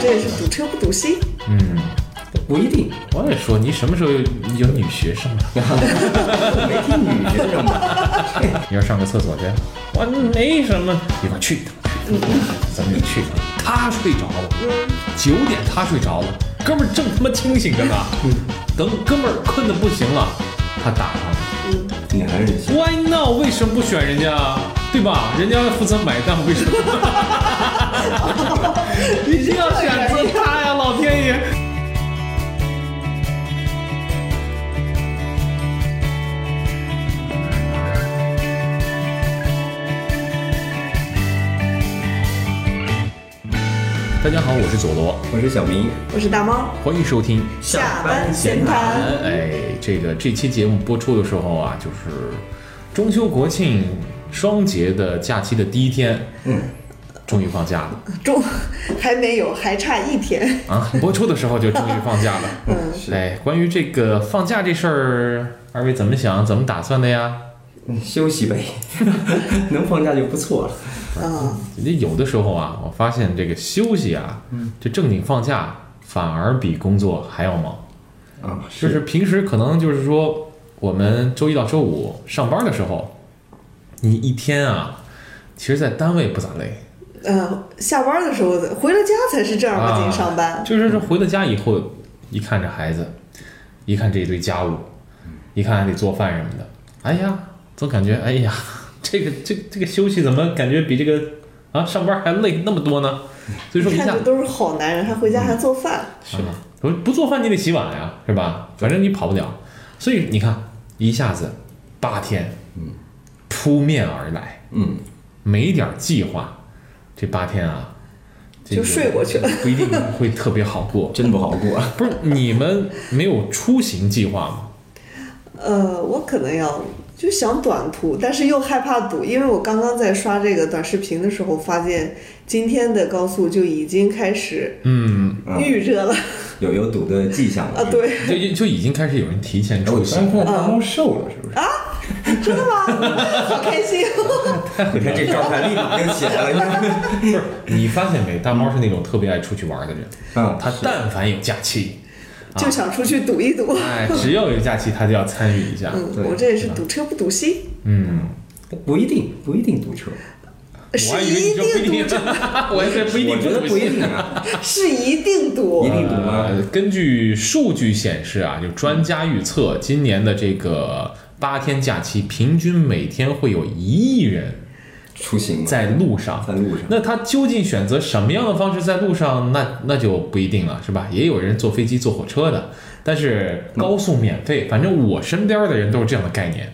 这也是堵车不堵心。嗯，不一定，我也说你什么时候有有女学生了？没听女学生的。你要上个厕所去？我没什么，一会儿去一趟，咱们就去一趟。他睡着了，九点他睡着了，哥们儿正他妈清醒着呢。等哥们儿困得不行了，他打上了。你还是 Why not？为什么不选人家啊？对吧？人家负责买单，为什么？一定要选择他呀，老天爷！大家好，我是佐罗，我是小明，我是大猫，欢迎收听下班闲谈。哎，这个这期节目播出的时候啊，就是中秋国庆双节的假期的第一天，嗯，终于放假了中还没有，还差一天。啊！播出的时候就终于放假了。嗯，哎，关于这个放假这事儿，二位怎么想？怎么打算的呀？嗯休息呗，能放假就不错了。啊，你有的时候啊，我发现这个休息啊，这正经放假反而比工作还要忙。啊，就是平时可能就是说，我们周一到周五上班的时候，你一天啊，其实在单位不咋累，呃，下班的时候回了家才是正儿八经上班。就是说回了家以后，一看这孩子，一看这一堆家务，一看还得做饭什么的，哎呀，总感觉哎呀，这个这这个休息怎么感觉比这个啊上班还累那么多呢？所以说一下看着都是好男人，还回家还做饭。是吧？不不做饭你得洗碗呀，是吧？反正你跑不了，所以你看一下子八天，嗯，扑面而来，嗯，没点计划，这八天啊，这就睡过去了，不一定会特别好过。真不好过。不是你们没有出行计划吗？呃，我可能要就想短途，但是又害怕堵，因为我刚刚在刷这个短视频的时候，发现今天的高速就已经开始嗯，嗯预热了 有有堵的迹象了。啊！对，就就已经开始有人提前出行。突然看大猫瘦了，是不是？真的吗？好开心！你看这状态立马就起来了。你看，不是你发现没？大猫是那种特别爱出去玩的人，嗯，他但凡有假期，啊就想出去赌一赌。哎，只要有假期，他就要参与一下。嗯，对我这也是赌车不赌心，嗯。不一定，不一定堵车。是一定定赌，，我还是不一定我觉得不一定啊。啊。是一定赌一。定赌吗呃根据数据显示啊，就专家预测，今年的这个八天假期，平均每天会有一亿人出行在路上。在路上，那他究竟选择什么样的方式在路上？那那就不一定了，是吧？也有人坐飞机、坐火车的，但是高速免费，反正我身边的人都是这样的概念。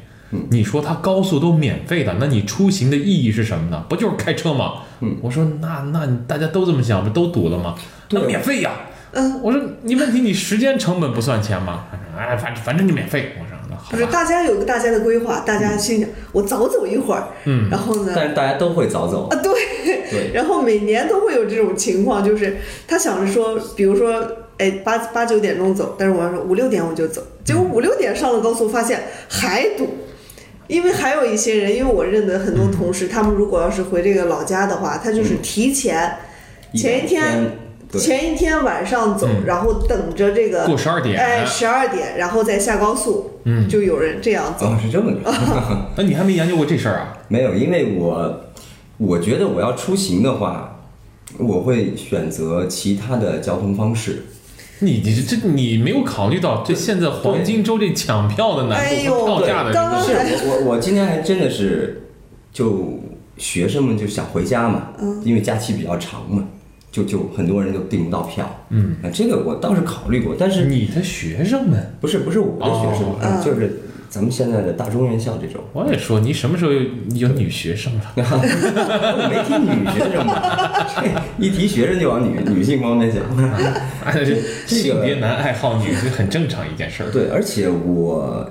你说他高速都免费的，那你出行的意义是什么呢？不就是开车吗？嗯我说那那大家都这么想，不都堵了吗？那免费呀。嗯，我说你问题你时间成本不算钱吗？哎，反正反正你免费。我说不是，大家有个大家的规划，大家心想我早走一会儿，嗯。然后呢，但是大家都会早走。啊，对，对，然后每年都会有这种情况，就是他想着说，比如说，哎，八八九点钟走，但是我要说五六点我就走，结果五六点上了高速，发现还堵。因为还有一些人，因为我认得很多同事，他们如果要是回这个老家的话，他就是提前、前一天，前一天晚上走，嗯。然后等着这个过十二点。哎，十二点，然后再下高速，嗯就有人这样走。哦，是这么着。那你还没研究过这事儿啊？没有，因为我我觉得我要出行的话，我会选择其他的交通方式。你你这你没有考虑到这现在黄金周这抢票的难度和票价的是我我我今天还真的是，就学生们就想回家嘛，因为假期比较长嘛，就就很多人就订不到票。嗯，啊，这个我倒是考虑过，但是你的学生们，不是不是我的学生，哦嗯就是咱们现在的大中院校这种。我也说你什么时候有有女学生了？我没提女学生嘛，这一提学生就往女女性方面想。性别男爱好女是很正常一件事儿。对，而且我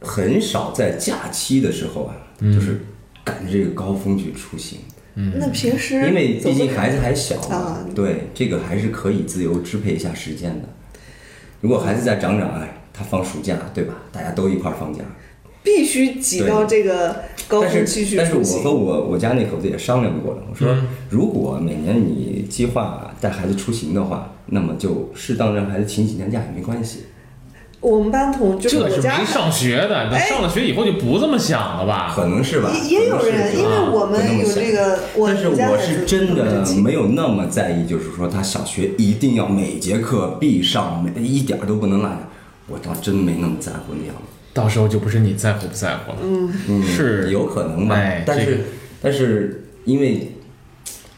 很少在假期的时候啊，就是赶着这个高峰去出行，那平时因为毕竟孩子还小嘛啊，对，这个还是可以自由支配一下时间的。如果孩子再长长，哎，他放暑假，对吧？大家都一块儿放假，必须挤到这个高但峰期去是但是我和。我我家那口子也商量过了，我说嗯如果每年你计划带孩子出行的话，那么就适当让孩子请几天假也没关系。我们班同就是这是我家没上学的，等哎上了学以后就不这么想了吧？可能是吧，也也有可能人，是因为啊我们有这个，我但是我是真的没有那么在意，就是说他小学一定要每节课必上，每一点儿都不能落下。我倒真没那么在乎那样。的。到时候就不是你在乎不在乎了，嗯，是。有可能吧，哎但是、这个。但是因为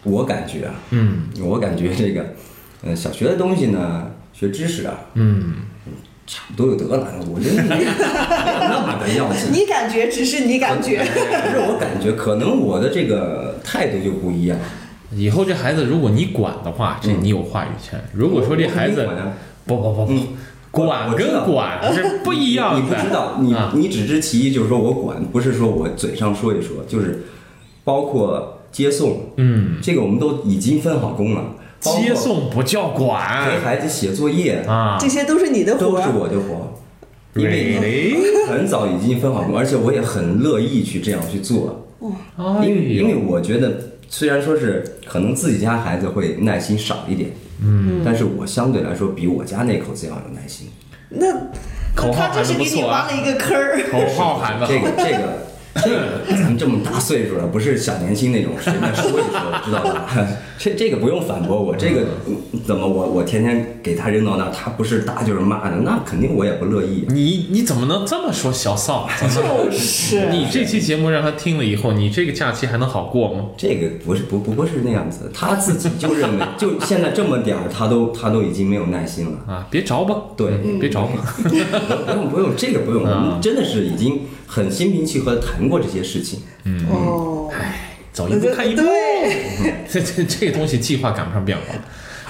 我感觉啊，嗯。我感觉这个，呃，小学的东西呢，学知识啊，嗯，差不多就得了，我觉得没有 那么的要紧。你感觉只是你感觉，不是我感觉，可能我的这个态度就不一样。以后这孩子如果你管的话，这你有话语权。如果说这孩子不不不不嗯，管跟管是不一样的。你不知道，你啊你只知其一，就是说我管，不是说我嘴上说一说，就是包括接送，嗯，这个我们都已经分好工了。接送不叫管。陪管孩子写作业，啊。这些都是你的活都是。我的活，因为？很早已经分好工，而且我也很乐意去这样去做，哎因为因为我觉得虽然说是可能自己家孩子会耐心少一点，嗯，但是我相对来说比我家那口子要有耐心。那口号那他这是给你喊得不错啊挖了一个坑儿。口号喊的这个这个 这个，咱们这么大岁数了，不是小年轻那种，随便说一说，知道吧？这这个不用反驳我，这个嗯怎么我我天天给他扔到那，他不是打就是骂的，那肯定我也不乐意。你你怎么能这么说小邵？怎么就是 你这期节目让他听了以后，你这个假期还能好过吗？这个不是不不不是那样子，他自己就认为，就现在这么点儿，他都他都已经没有耐心了。啊，别着吧，对嗯别着吧。不用不用，这个不用，我啊们真的是已经很心平气和的谈过这些事情。嗯，哎，走一步看一步，对，这这这个东西计划赶不上变化。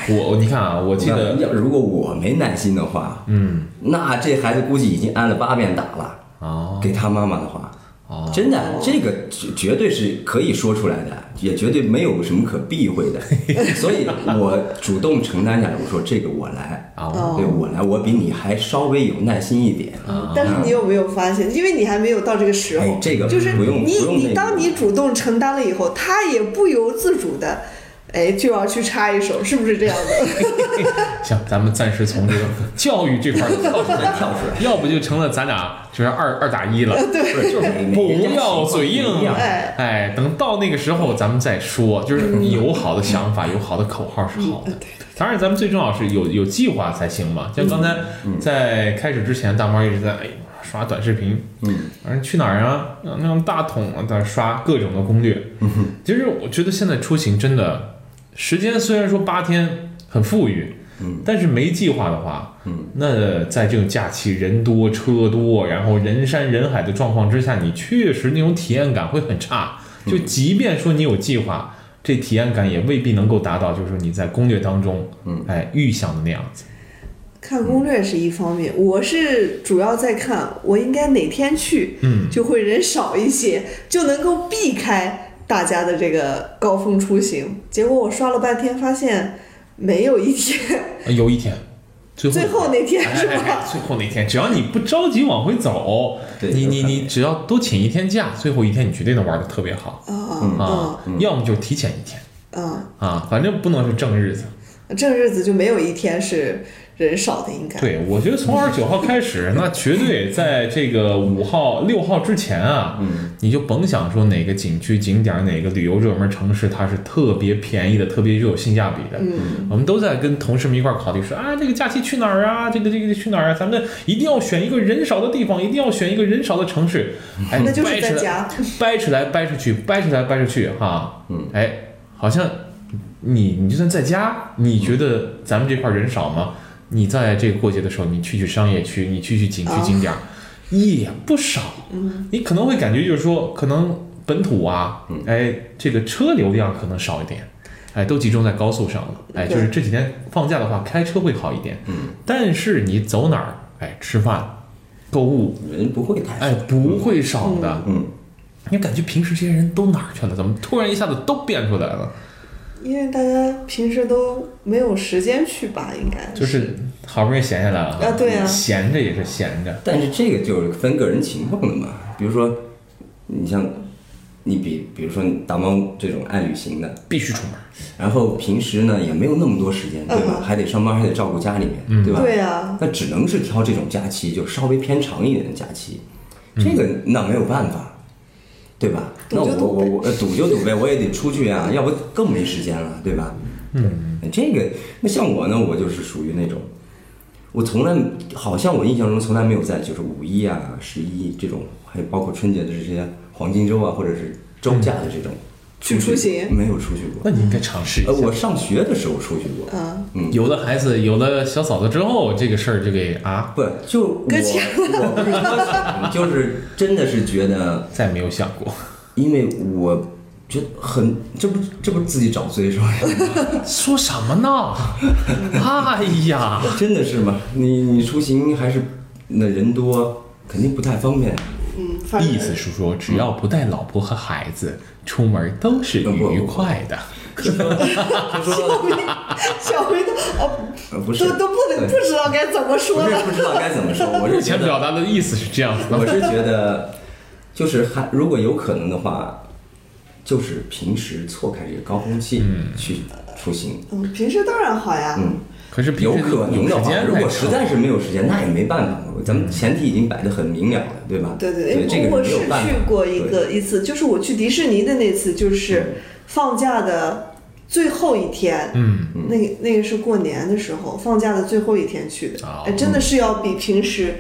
我你看啊，我记得要如果我没耐心的话，嗯，那这孩子估计已经挨了八遍打了。哦。给他妈妈的话，哦，真的，这个绝绝对是可以说出来的，也绝对没有什么可避讳的。所以我主动承担下来，我说这个我来，啊对我来，我比你还稍微有耐心一点。但是你有没有发现，因为你还没有到这个时候哎，这个就是不用你你不用那个当你主动承担了以后，他也不由自主的，哎，就要去插一手，是不是这样的？行，咱们暂时从这个教育这块儿跳出再来，跳出来，要不就成了咱俩就是二二打一了。对就是不要嘴硬哎哎，等到那个时候咱们再说。就是你有好的想法，有好的口号是好的。当然，咱们最重要是有有计划才行嘛。像刚才在开始之前，大猫一直在哎刷短视频，嗯，反正去哪儿啊？那种大桶啊，在刷各种的攻略。嗯其实我觉得现在出行真的时间虽然说八天很富裕，嗯，但是没计划的话，嗯，那在这种假期人多车多，然后人山人海的状况之下，你确实那种体验感会很差。就即便说你有计划，这体验感也未必能够达到，就是说你在攻略当中，嗯，哎，预想的那样子。看攻略是一方面，我是主要在看我应该哪天去，嗯，就会人少一些，就能够避开大家的这个高峰出行。结果我刷了半天，发现没有一天，有一天，最后最后那天是哎哎哎吧？最后那天，只要你不着急往回走，你你你只要多请一天假，最后一天你绝对能玩的特别好啊啊！要么就提前一天啊啊，反正不能是正日子。啊！正日子就没有一天是人少的，应该。对，我觉得从二十九号开始，那绝对在这个五号、六号之前啊，嗯，你就甭想说哪个景区、景点、哪个旅游热门城市它是特别便宜的、特别具有性价比的。嗯，我们都在跟同事们一块儿考虑说啊，这个假期去哪儿啊？这个这个去哪儿啊？咱们一定要选一个人少的地方，一定要选一个人少的城市。哎，那就是掰扯来在家。掰扯来掰扯去，掰扯来掰扯去，哈，嗯，哎，好像你你就算在家，你觉得咱们这块儿人少吗？你在这个过节的时候，你去去商业区，你去去景区啊景点儿，也不少。嗯，你可能会感觉就是说，可能本土啊，嗯哎，这个车流量可能少一点，哎，都集中在高速上了。哎，就是这几天放假的话，开车会好一点。嗯，但是你走哪儿，哎，吃饭、购物，人不会太哎，不会少的。嗯，你感觉平时这些人都哪儿去了？怎么突然一下子都变出来了？因为大家平时都没有时间去吧，应该就是好不容易闲下来了啊对啊闲着也是闲着。但是这个就是分个人情况的嘛。比如说，你像你比比如说大猫这种爱旅行的，必须出门。然后平时呢也没有那么多时间，对吧？嗯还得上班，还得照顾家里面，对吧？对啊，那只能是挑这种假期，就稍微偏长一点的假期，这个那没有办法，对吧？那我我我呃赌就赌呗，我也得出去啊，要不更没时间了，对吧？嗯，这个那像我呢，我就是属于那种，我从来好像我印象中从来没有在就是五一啊、十一这种，还有包括春节的这些黄金周啊，或者是周假的这种去出行没有出去过。那你应该尝试一呃，下。我上学的时候出去过，嗯，嗯，有了孩子，有了小嫂子之后，这个事儿就给啊，不就我搁浅我不是说，就是真的是觉得，再没有想过。因为我觉得很，这不这不自己找罪是吧？说什么呢？哎呀，真的是吗？你你出行还是那人多，肯定不太方便。意思是说，只要不带老婆和孩子，出门都是愉快的。就说就说小薇都哦，呃不是都都不能不知道该怎么说了。是不知道该怎么说，我是目觉得前表达的意思是这样子的。我是觉得，就是还如果有可能的话，就是平时错开这个高峰期去出行。嗯，平时当然好呀。嗯，可是平有时可能的话，有时间如果实在是没有时间，那也没办法。咱们前提已经摆得很明了了，对吧？对对对，这个我是没有办法。去过一个一次，就是我去迪士尼的那次，就是放假的最后一天。嗯，那个那个是过年的时候，放假的最后一天去的，哦哎，真的是要比平时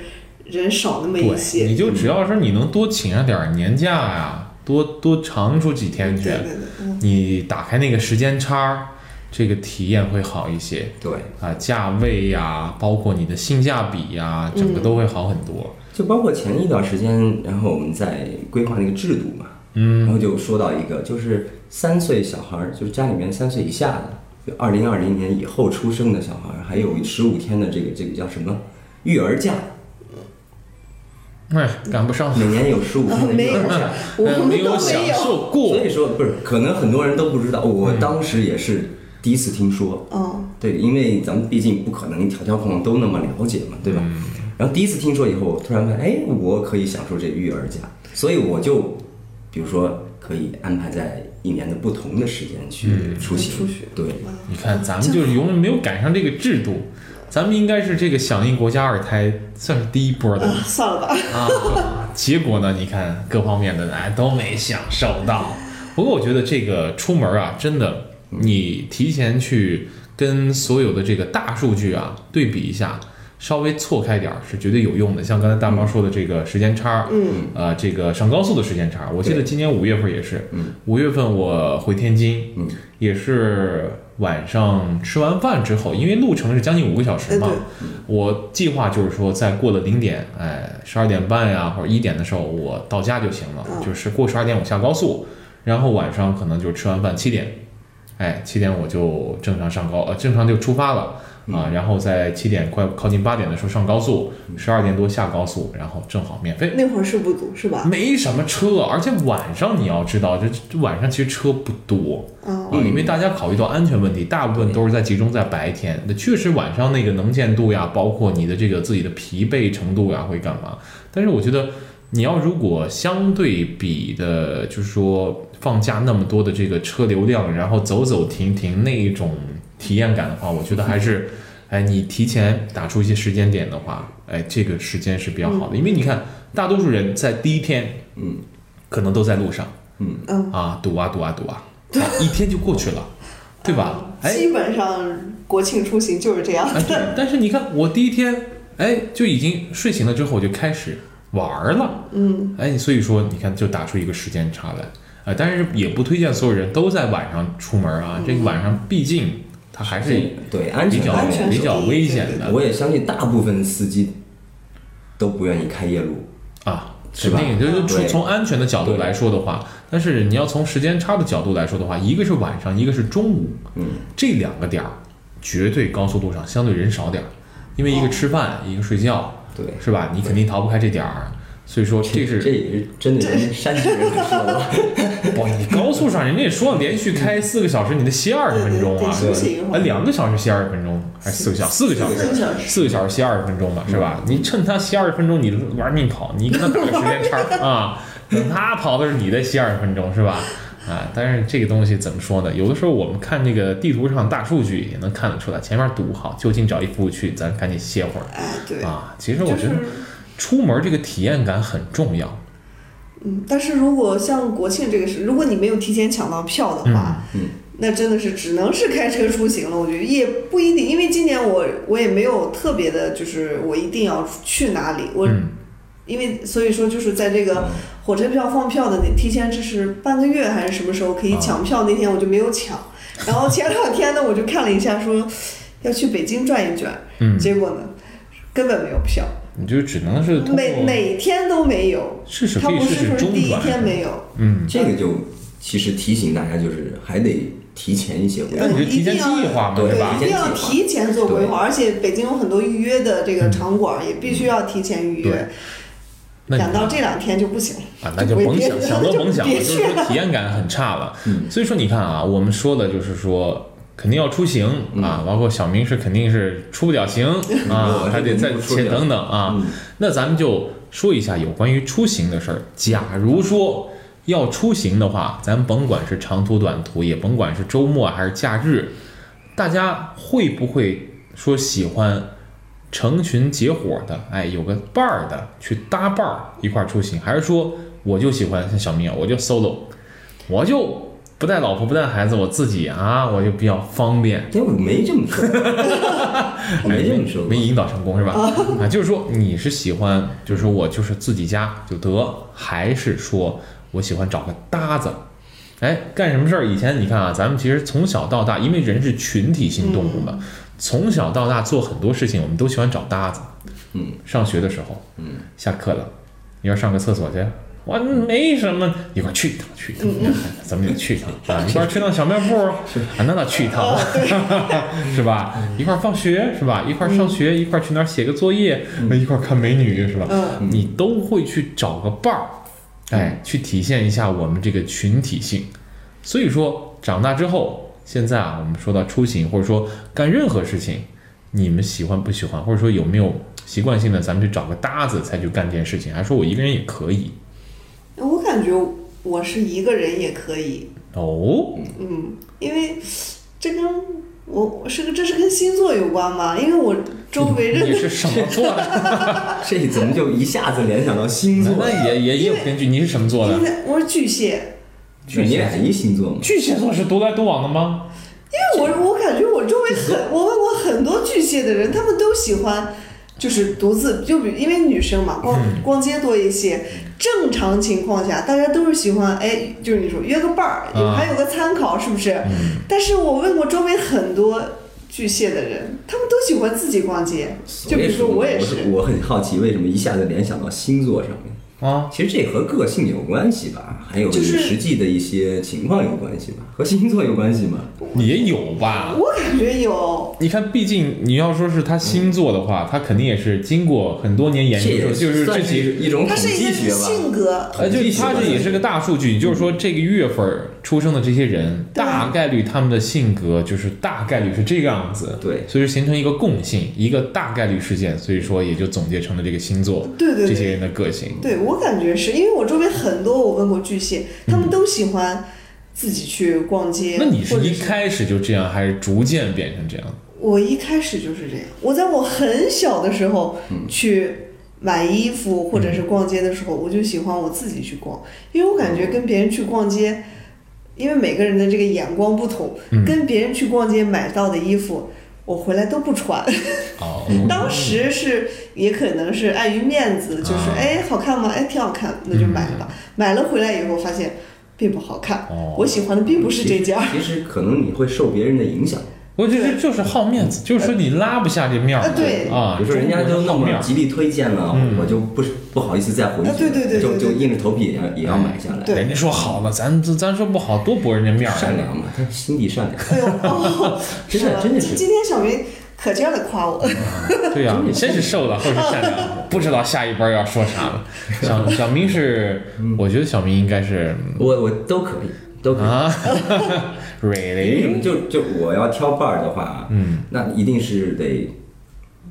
人少那么一，些。你就只要是你能多请上点儿年假呀，多多长出几天去对，对对，嗯，你打开那个时间差儿，这个体验会好一些对，啊，价位呀，包括你的性价比呀，整个都会好很多。就包括前一段时间，然后我们在规划那个制度嘛，嗯然后就说到一个，就是三岁小孩儿，就是家里面三岁以下的，就二零二零年以后出生的小孩儿，还有十五天的这个这个叫什么育儿假，哎，赶不上，每年有十五天的育儿假。我呃们都没有享。受过所。以说不是，可能很多人都不知道，我当时也是第一次听说。嗯，对，因为咱们毕竟不可能条条框框都那么了解嘛，对吧？然后第一次听说以后，我突然发现，哎，我可以享受这育儿假，所以我就，比如说可以安排在一年的不同的时间去出行。出去对，你看，咱们就是永远没有赶上这个制度，咱们应该是这个响应国家二胎算是第一波的啊，算了吧。啊。结果呢，你看各方面的哎都没享受到。不过我觉得这个出门啊，真的，你提前去跟所有的这个大数据啊对比一下，稍微错开点儿是绝对有用的。像刚才大猫说的这个时间差，嗯，呃，这个上高速的时间差，我记得今年五月份也是，嗯，五月份我回天津，嗯，也是晚上吃完饭之后，因为路程是将近五个小时嘛哎，我计划就是说在过了零点，哎，十二点半呀或者一点的时候我到家就行了，嗯。就是过十二点我下高速，然后晚上可能就吃完饭七点，哎，七点我就正常上高，呃，正常就出发了。啊，然后在七点快靠近八点的时候上高速，十二点多下高速，然后正好免费。那会儿是不堵是吧？没什么车，而且晚上你要知道，这这晚上其实车不多嗯，啊，因为大家考虑到安全问题，大部分都是在集中在白天。那确实晚上那个能见度呀，包括你的这个自己的疲惫程度呀，会干嘛？但是我觉得你要如果相对比的，就是说放假那么多的这个车流量，然后走走停停那一种体验感的话，我觉得还是。哎，你提前打出一些时间点的话，哎，这个时间是比较好的，因为你看，大多数人在第一天嗯。可能都在路上嗯，嗯，啊，堵啊堵啊堵啊，啊一天就过去了，对吧？哎。基本上国庆出行就是这样。哎，对，但是你看我第一天，哎，就已经睡醒了之后我就开始玩儿了，嗯，哎，所以说你看就打出一个时间差来，哎，但是也不推荐所有人都在晚上出门啊，这个晚上毕竟它还是对安比较全安全比较危险的我也相信大部分司机都不愿意开夜路。啊。肯定就是从从安全的角度来说的话，但是你要从时间差的角度来说的话，一个是晚上，一个是中午，嗯，这两个点儿绝对高速路上相对人少点儿，因为一个吃饭，一个睡觉，对，是吧？你肯定逃不开这点儿。所以说这是这也是真的人山西人说的吧？不，你高速上人家也说了，连续开四个小时，你得歇二十分钟啊得，休息一会啊，两个小时歇二十分钟，还是四个小四个小时？四个小时四个小时歇二十分钟吧，是吧？你趁他歇二十分钟，你玩命跑，你跟他打个时间差 啊，等他跑的是你再歇二十分钟，是吧？啊，但是这个东西怎么说呢？有的时候我们看这个地图上大数据也能看得出来，前面堵好，就近找一服务区，咱赶紧歇会儿哎，对，啊。其实我觉得是出门这个体验感很重要。嗯，但是如果像国庆这个是，如果你没有提前抢到票的话，嗯嗯那真的是只能是开车出行了。我觉得也不一定，因为今年我我也没有特别的，就是我一定要去哪里，我、嗯因为所以说就是在这个嗯火车票放票的那提前这是半个月还是什么时候可以啊抢票，那天我就没有抢。然后前两天呢，我就看了一下说要去北京转一转，嗯，结果呢根本没有票，你就只能是每每天都没有。试试他不可以试试是说第一，天没有，嗯，这个就其实提醒大家，就是还得提前一些规划那。你是提前计划嘛，对吧一？定要提前做规划，而且北京有很多预约的这个场馆，也必须要提前预约对。那你赶到这两天就不行了啊，那就甭想，想都甭想了，就是说体验感很差了。嗯所以说你看啊，我们说的就是说肯定要出行啊，包括小明是肯定是出不了行 啊还得再等等啊。嗯那咱们就说一下有关于出行的事儿。假如说要出行的话，咱甭管是长途短途，也甭管是周末还是假日，大家会不会说喜欢成群结伙的？哎，有个伴儿的去搭伴儿一块儿出行，还是说我就喜欢像小明啊，我就 solo，我就不带老婆不带孩子，我自己啊，我就比较方便。哎，我没这么说，我没这么说过没。引导成功是吧？啊，就是说你是喜欢，就是说我就是自己家就得，还是说我喜欢找个搭子？哎，干什么事儿？以前你看啊，咱们其实从小到大，因为人是群体性动物嘛，从小到大做很多事情，我们都喜欢找搭子。嗯，上学的时候，嗯，下课了，一块儿上个厕所去。我没什么，一块儿去一趟，去一趟，咱们也去一趟啊！一块儿去趟小卖部，啊，那倒去一趟，是吧？一块儿放学是吧？一块儿上学，一块儿去哪儿写个作业，一块儿看美女是吧？嗯，你都会去找个伴儿，哎，去体现一下我们这个群体性。所以说，长大之后，现在啊，我们说到出行或者说干任何事情，你们喜欢不喜欢，或者说有没有习惯性的，咱们去找个搭子才去干这件事情，还说我一个人也可以？我感觉我是一个人也可以，哦，嗯，因为这跟我我是个这是跟星座有关吗？因为我周围认的你是什么座的？这怎么就一下子联想到星座？那也也也有根据，你是什么座的因？为我是巨蟹，巨蟹俩一星座吗？巨蟹座是独来独往的吗？因为我我感觉我周围很我问过很多巨蟹的人，他们都喜欢就是独自就比因为女生嘛，逛嗯逛街多一些。正常情况下，大家都是喜欢哎，就是你说约个伴儿，还有个参考，是不是？嗯，但是我问过周围很多巨蟹的人，他们都喜欢自己逛街。就比如说我也是，是，我很好奇为什么一下子联想到星座上面。啊，其实这和个性有关系吧，还有就是实际的一些情况有关系吧，和星座有关系吗？也有吧。我感觉有，你看，毕竟你要说是他星座的话，他肯定也是经过很多年研究，也就是这几，一种统他是一个计学吧。性格，呃，就他这也是个大数据，就是说这个月份儿出生的这些人，大概率他们的性格就是大概率是这个样子，对。所以说形成一个共性，一个大概率事件，所以说也就总结成了这个星座，对对对。这些人的个性。对我感觉是因为我周围很多我问过巨蟹，他们都喜欢自己去逛街。那你是一开始就这样，还是逐渐变成这样？我一开始就是这样，我在我很小的时候嗯。去买衣服或者是逛街的时候，我就喜欢我自己去逛，因为我感觉跟别人去逛街，因为每个人的这个眼光不同，嗯跟别人去逛街买到的衣服。我回来都不穿，哦，当时是也可能是碍于面子，就是啊哎好看吗？哎挺好看，那就买了。买了回来以后发现并不好看，哦我喜欢的并不是这件。其实可能你会受别人的影响，我觉得就是好面子，就是说你拉不下这面儿啊对啊，比如说人家都那么极力推荐了，嗯我就不是不好意思再回去，啊对对对对就就硬着头皮也要也要买下来。对人家说好了，咱咱说不好，多驳人家面儿。善良嘛，他心地善良。哎呦，哦、真 的真的是今今天小明可劲儿的夸我。对呀、你先是瘦了，后是善良，不知道下一波要说啥了。小小明是，我觉得小明应该是我我都可以，都可以。为什么？，really，就就我要挑伴儿的话，嗯，那一定是得，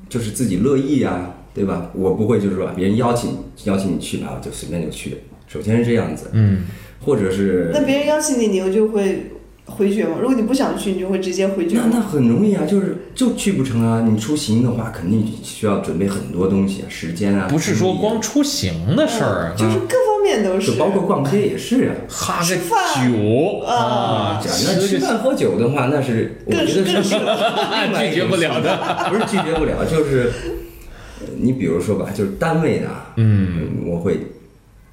就是自己乐意呀、对吧？我不会就是说别人邀请邀请你去吧，我就随便就去。首先是这样子，嗯，或者是那别人邀请你，你又就会回绝吗？如果你不想去，你就会直接回绝那那？很容易啊，就是就去不成啊。你出行的话，肯定需要准备很多东西啊，时间啊，不是说光出行的事儿，就是各方面都。就是包括逛街也是啊。哈个吃饭酒啊那吃饭喝酒的话，那是我觉得是拒绝不了的，不是拒绝不了，就是呃你比如说吧，就是单位的啊，嗯，我会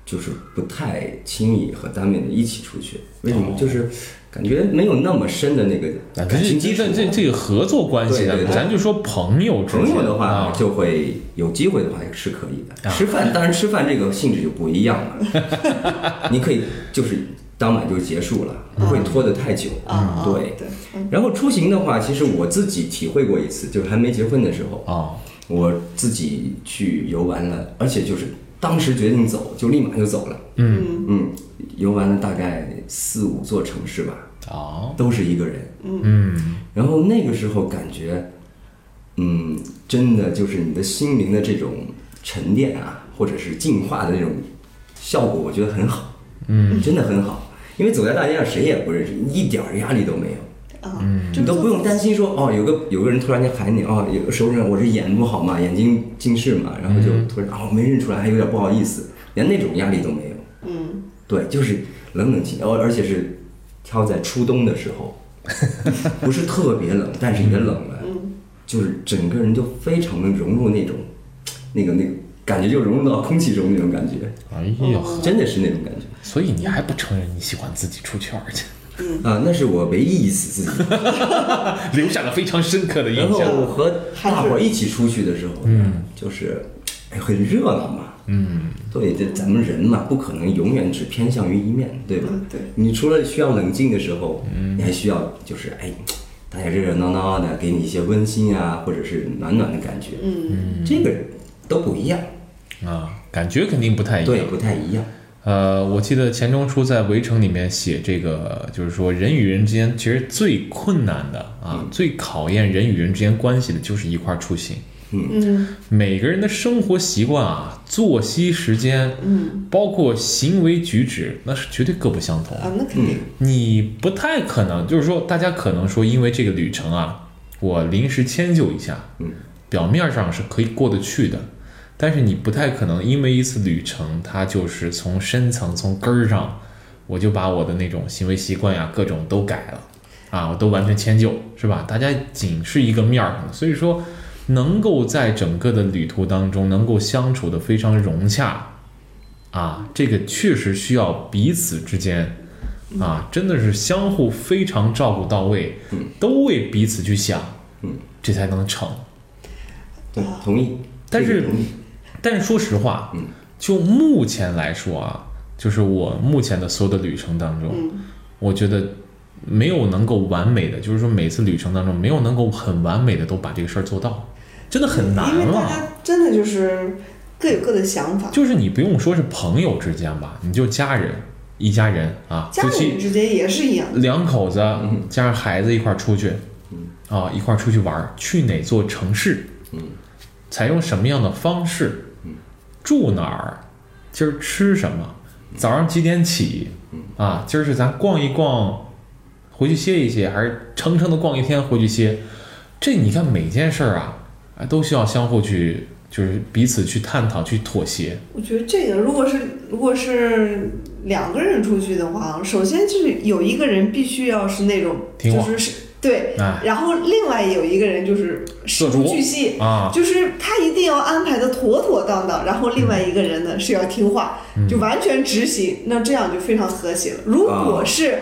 就是不太轻易和单位的一起出去，为什么？哦就是感觉没有那么深的那个感情基础这这。这这个合作关系呢对对，对。咱就说朋友之间朋友的话啊，就会有机会的话是可以的，啊。吃饭当然吃饭这个性质就不一样了，你可以就是当晚就结束了，不会拖得太久。对，然后出行的话，其实我自己体会过一次，就是还没结婚的时候，啊，我自己去游玩了，而且就是当时决定走，就立马就走了。嗯嗯，游玩了大概四五座城市吧，哦，都是一个人。嗯然后那个时候感觉，嗯，真的就是你的心灵的这种沉淀啊，或者是净化的那种效果，我觉得很好。嗯，真的很好，因为走在大街上谁也不认识，一点压力都没有。啊，你都不用担心说哦，有个有个人突然间喊你哦，有个熟人，我是眼不好嘛，眼睛近视嘛，然后就突然哦没认出来，还有点不好意思，连那种压力都没有。嗯，对，就是冷冷清，而，而且是挑在初冬的时候，不是特别冷，但是也冷了，就是整个人就非常的融入那种那个那个感觉，就融入到空气中那种感觉，哎呀，真的是那种感觉所以你还不承认你喜欢自己出去玩去，啊，那是我唯一一次自己。留下了非常深刻的印象。然后和大伙儿一起出去的时候，嗯，就是哎很热闹嘛，嗯，对，这咱们人嘛，不可能永远只偏向于一面，对吧？嗯对。你除了需要冷静的时候，嗯，你还需要就是哎，大家热热闹闹的，给你一些温馨啊，或者是暖暖的感觉，嗯，这个都不一样，啊，感觉肯定不太一样。对，不太一样，呃，我记得钱钟书在《围城》里面写这个，就是说人与人之间其实最困难的啊，最考验人与人之间关系的就是一块儿出行。嗯每个人的生活习惯啊、作息时间，嗯包括行为举止，那是绝对各不相同。啊，那肯定，你不太可能，就是说，大家可能说，因为这个旅程啊，我临时迁就一下，嗯，表面上是可以过得去的，但是你不太可能因为一次旅程，它就是从深层、从根儿上，我就把我的那种行为习惯呀、各种都改了，啊，我都完全迁就，是吧？大家仅是一个面儿上的，所以说，能够在整个的旅途当中能够相处的非常融洽，啊，这个确实需要彼此之间。啊，真的是相互非常照顾到位，都为彼此去想，嗯，这才能成。对，同意。但是但是说实话，嗯，就目前来说啊，就是我目前的所有的旅程当中，嗯。我觉得没有能够完美的，就是说每次旅程当中没有能够很完美的都把这个事儿做到，真的很难因为大。家真的就是各有各的想法，就是你不用说是朋友之间吧，你就家人，一家人啊，家夫妻人之间也是一样，两口子嗯。加上孩子一块儿出去，嗯。啊，一块儿出去玩儿，去哪座城市，嗯，采用什么样的方式，住哪儿，今儿吃什么，早上几点起，啊，今儿是咱逛一逛，回去歇一歇，还是撑撑的逛一天回去歇？这你看每件事儿啊，啊，都需要相互去，就是彼此去探讨、去妥协。我觉得这个如果是如果是两个人出去的话，首先就是有一个人必须要是那种就是是对，哎然后另外有一个人就是事无巨细。啊，就是他一定要安排的妥妥当当，然后另外一个人呢是要听话，嗯就完全执行，那这样就非常和谐了。如啊果是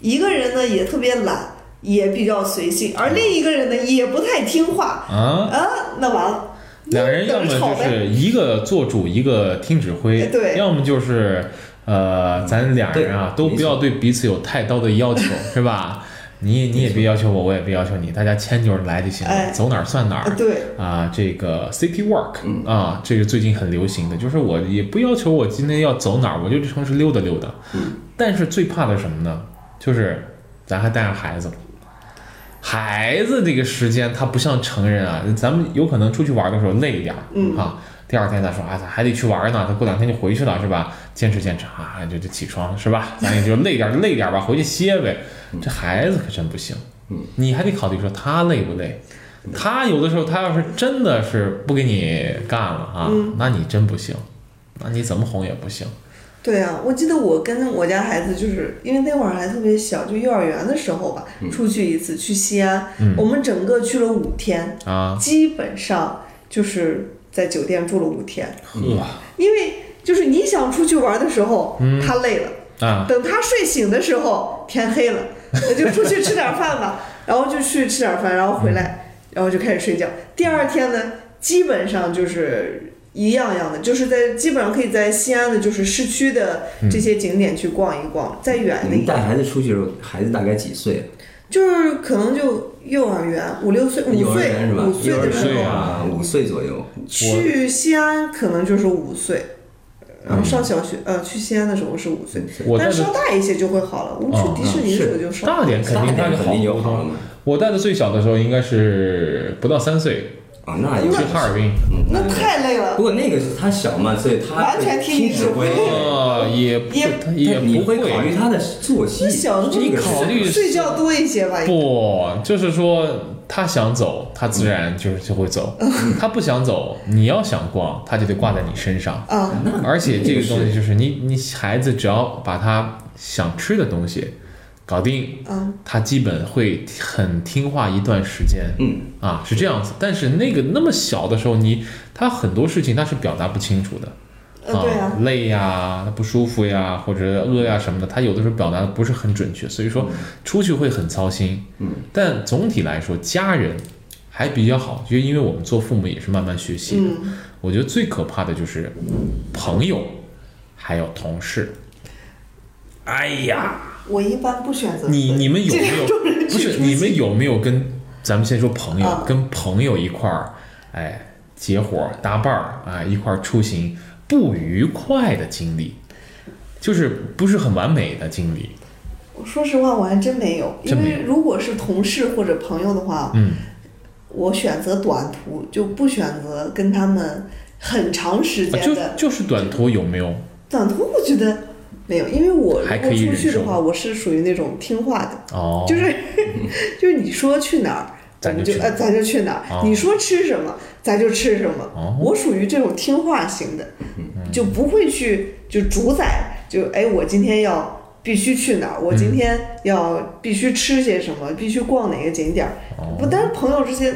一个人呢也特别懒，也比较随性，而另一个人呢也不太听话，啊，啊，那完了，两人要么就。是一个做主，一个听指挥哎，对要么就是呃，咱俩人啊都不要对彼此有太高的要求，是吧？你你也别要求我，我也别要求你，大家迁就着来就行了，哎走哪儿算哪儿。啊，对，啊，这个 City Walk 啊，这个最近很流行的，就是我也不要求我今天要走哪儿，我就去城市溜达溜达。但是最怕的什么呢？就是咱还带上孩子，孩子这个时间他不像成人啊，咱们有可能出去玩的时候累一点儿，嗯啊，第二天他说啊，咱还得去玩呢，他过两天就回去了是吧？坚持坚持啊，就就起床是吧？咱也就累点累点儿吧，回去歇呗。这孩子可真不行，你还得考虑说他累不累。他有的时候，他要是真的是不给你干了啊，那你真不行，那你怎么哄也不行。对啊，我记得我跟我家孩子，就是因为那会儿还特别小，就幼儿园的时候吧，出去一次去西安，我们整个去了五天，啊，基本上就是在酒店住了五天，呵。因为就是你想出去玩的时候，他累了。啊，等他睡醒的时候，天黑了，那就出去吃点饭吧，然后就去吃点饭，然后回来，然后就开始睡觉。第二天呢，基本上就是一样样的，就是在基本上可以在西安的，就是市区的这些景点去逛一逛。再远的你带孩子出去的时候，孩子大概几岁？就是可能就幼儿园五六岁，五岁？五岁的时候五岁左右。去西安可能就是五岁。然后上小学，呃，去西安的时候是五岁，但是稍大一些就会好了。我们哦去迪士尼的时候就稍大点肯定他就大点肯定就。好了。我带的最小的时候应该是不到三岁，啊，那有去哈尔滨。嗯那太累了不。过那个是他小嘛，所以他完全听指挥呃，也不也也不会考虑他的作息那，小的时候这个是考虑睡觉多一些吧。不，就是说他想走，他自然就是就会走；他不想走，你要想逛，他就得挂在你身上。啊，而且这个东西就是你，你孩子只要把他想吃的东西搞定，嗯，他基本会很听话一段时间。嗯啊，是这样子。但是那个那么小的时候，你他很多事情他是表达不清楚的。啊，累呀、不舒服呀，或者饿呀什么的，他有的时候表达的不是很准确，所以说出去会很操心。嗯，但总体来说，家人还比较好，就因为我们做父母也是慢慢学习的。嗯，我觉得最可怕的就是朋友，还有同事。哎呀，我一般不选择你你们有没有不是你们有没有跟咱们先说朋友，啊跟朋友一块儿，哎，结伙搭伴儿啊，一块儿出行不愉快的经历，就是不是很完美的经历。说实话，我还真没有，因为如果是同事或者朋友的话，嗯，我选择短途，就不选择跟他们很长时间的就是短途有没有？短途。我觉得没有，因为我如果出去的话，我是属于那种听话的，哦，就是 就是你说去哪儿。咱们就呃，咱就去哪儿。哦你说吃什么，咱就吃什么。哦我属于这种听话型的，就不会去就主宰，就哎，我今天要必须去哪儿，我今天要必须吃些什么，必须逛哪个景点儿。哦不，但是朋友之间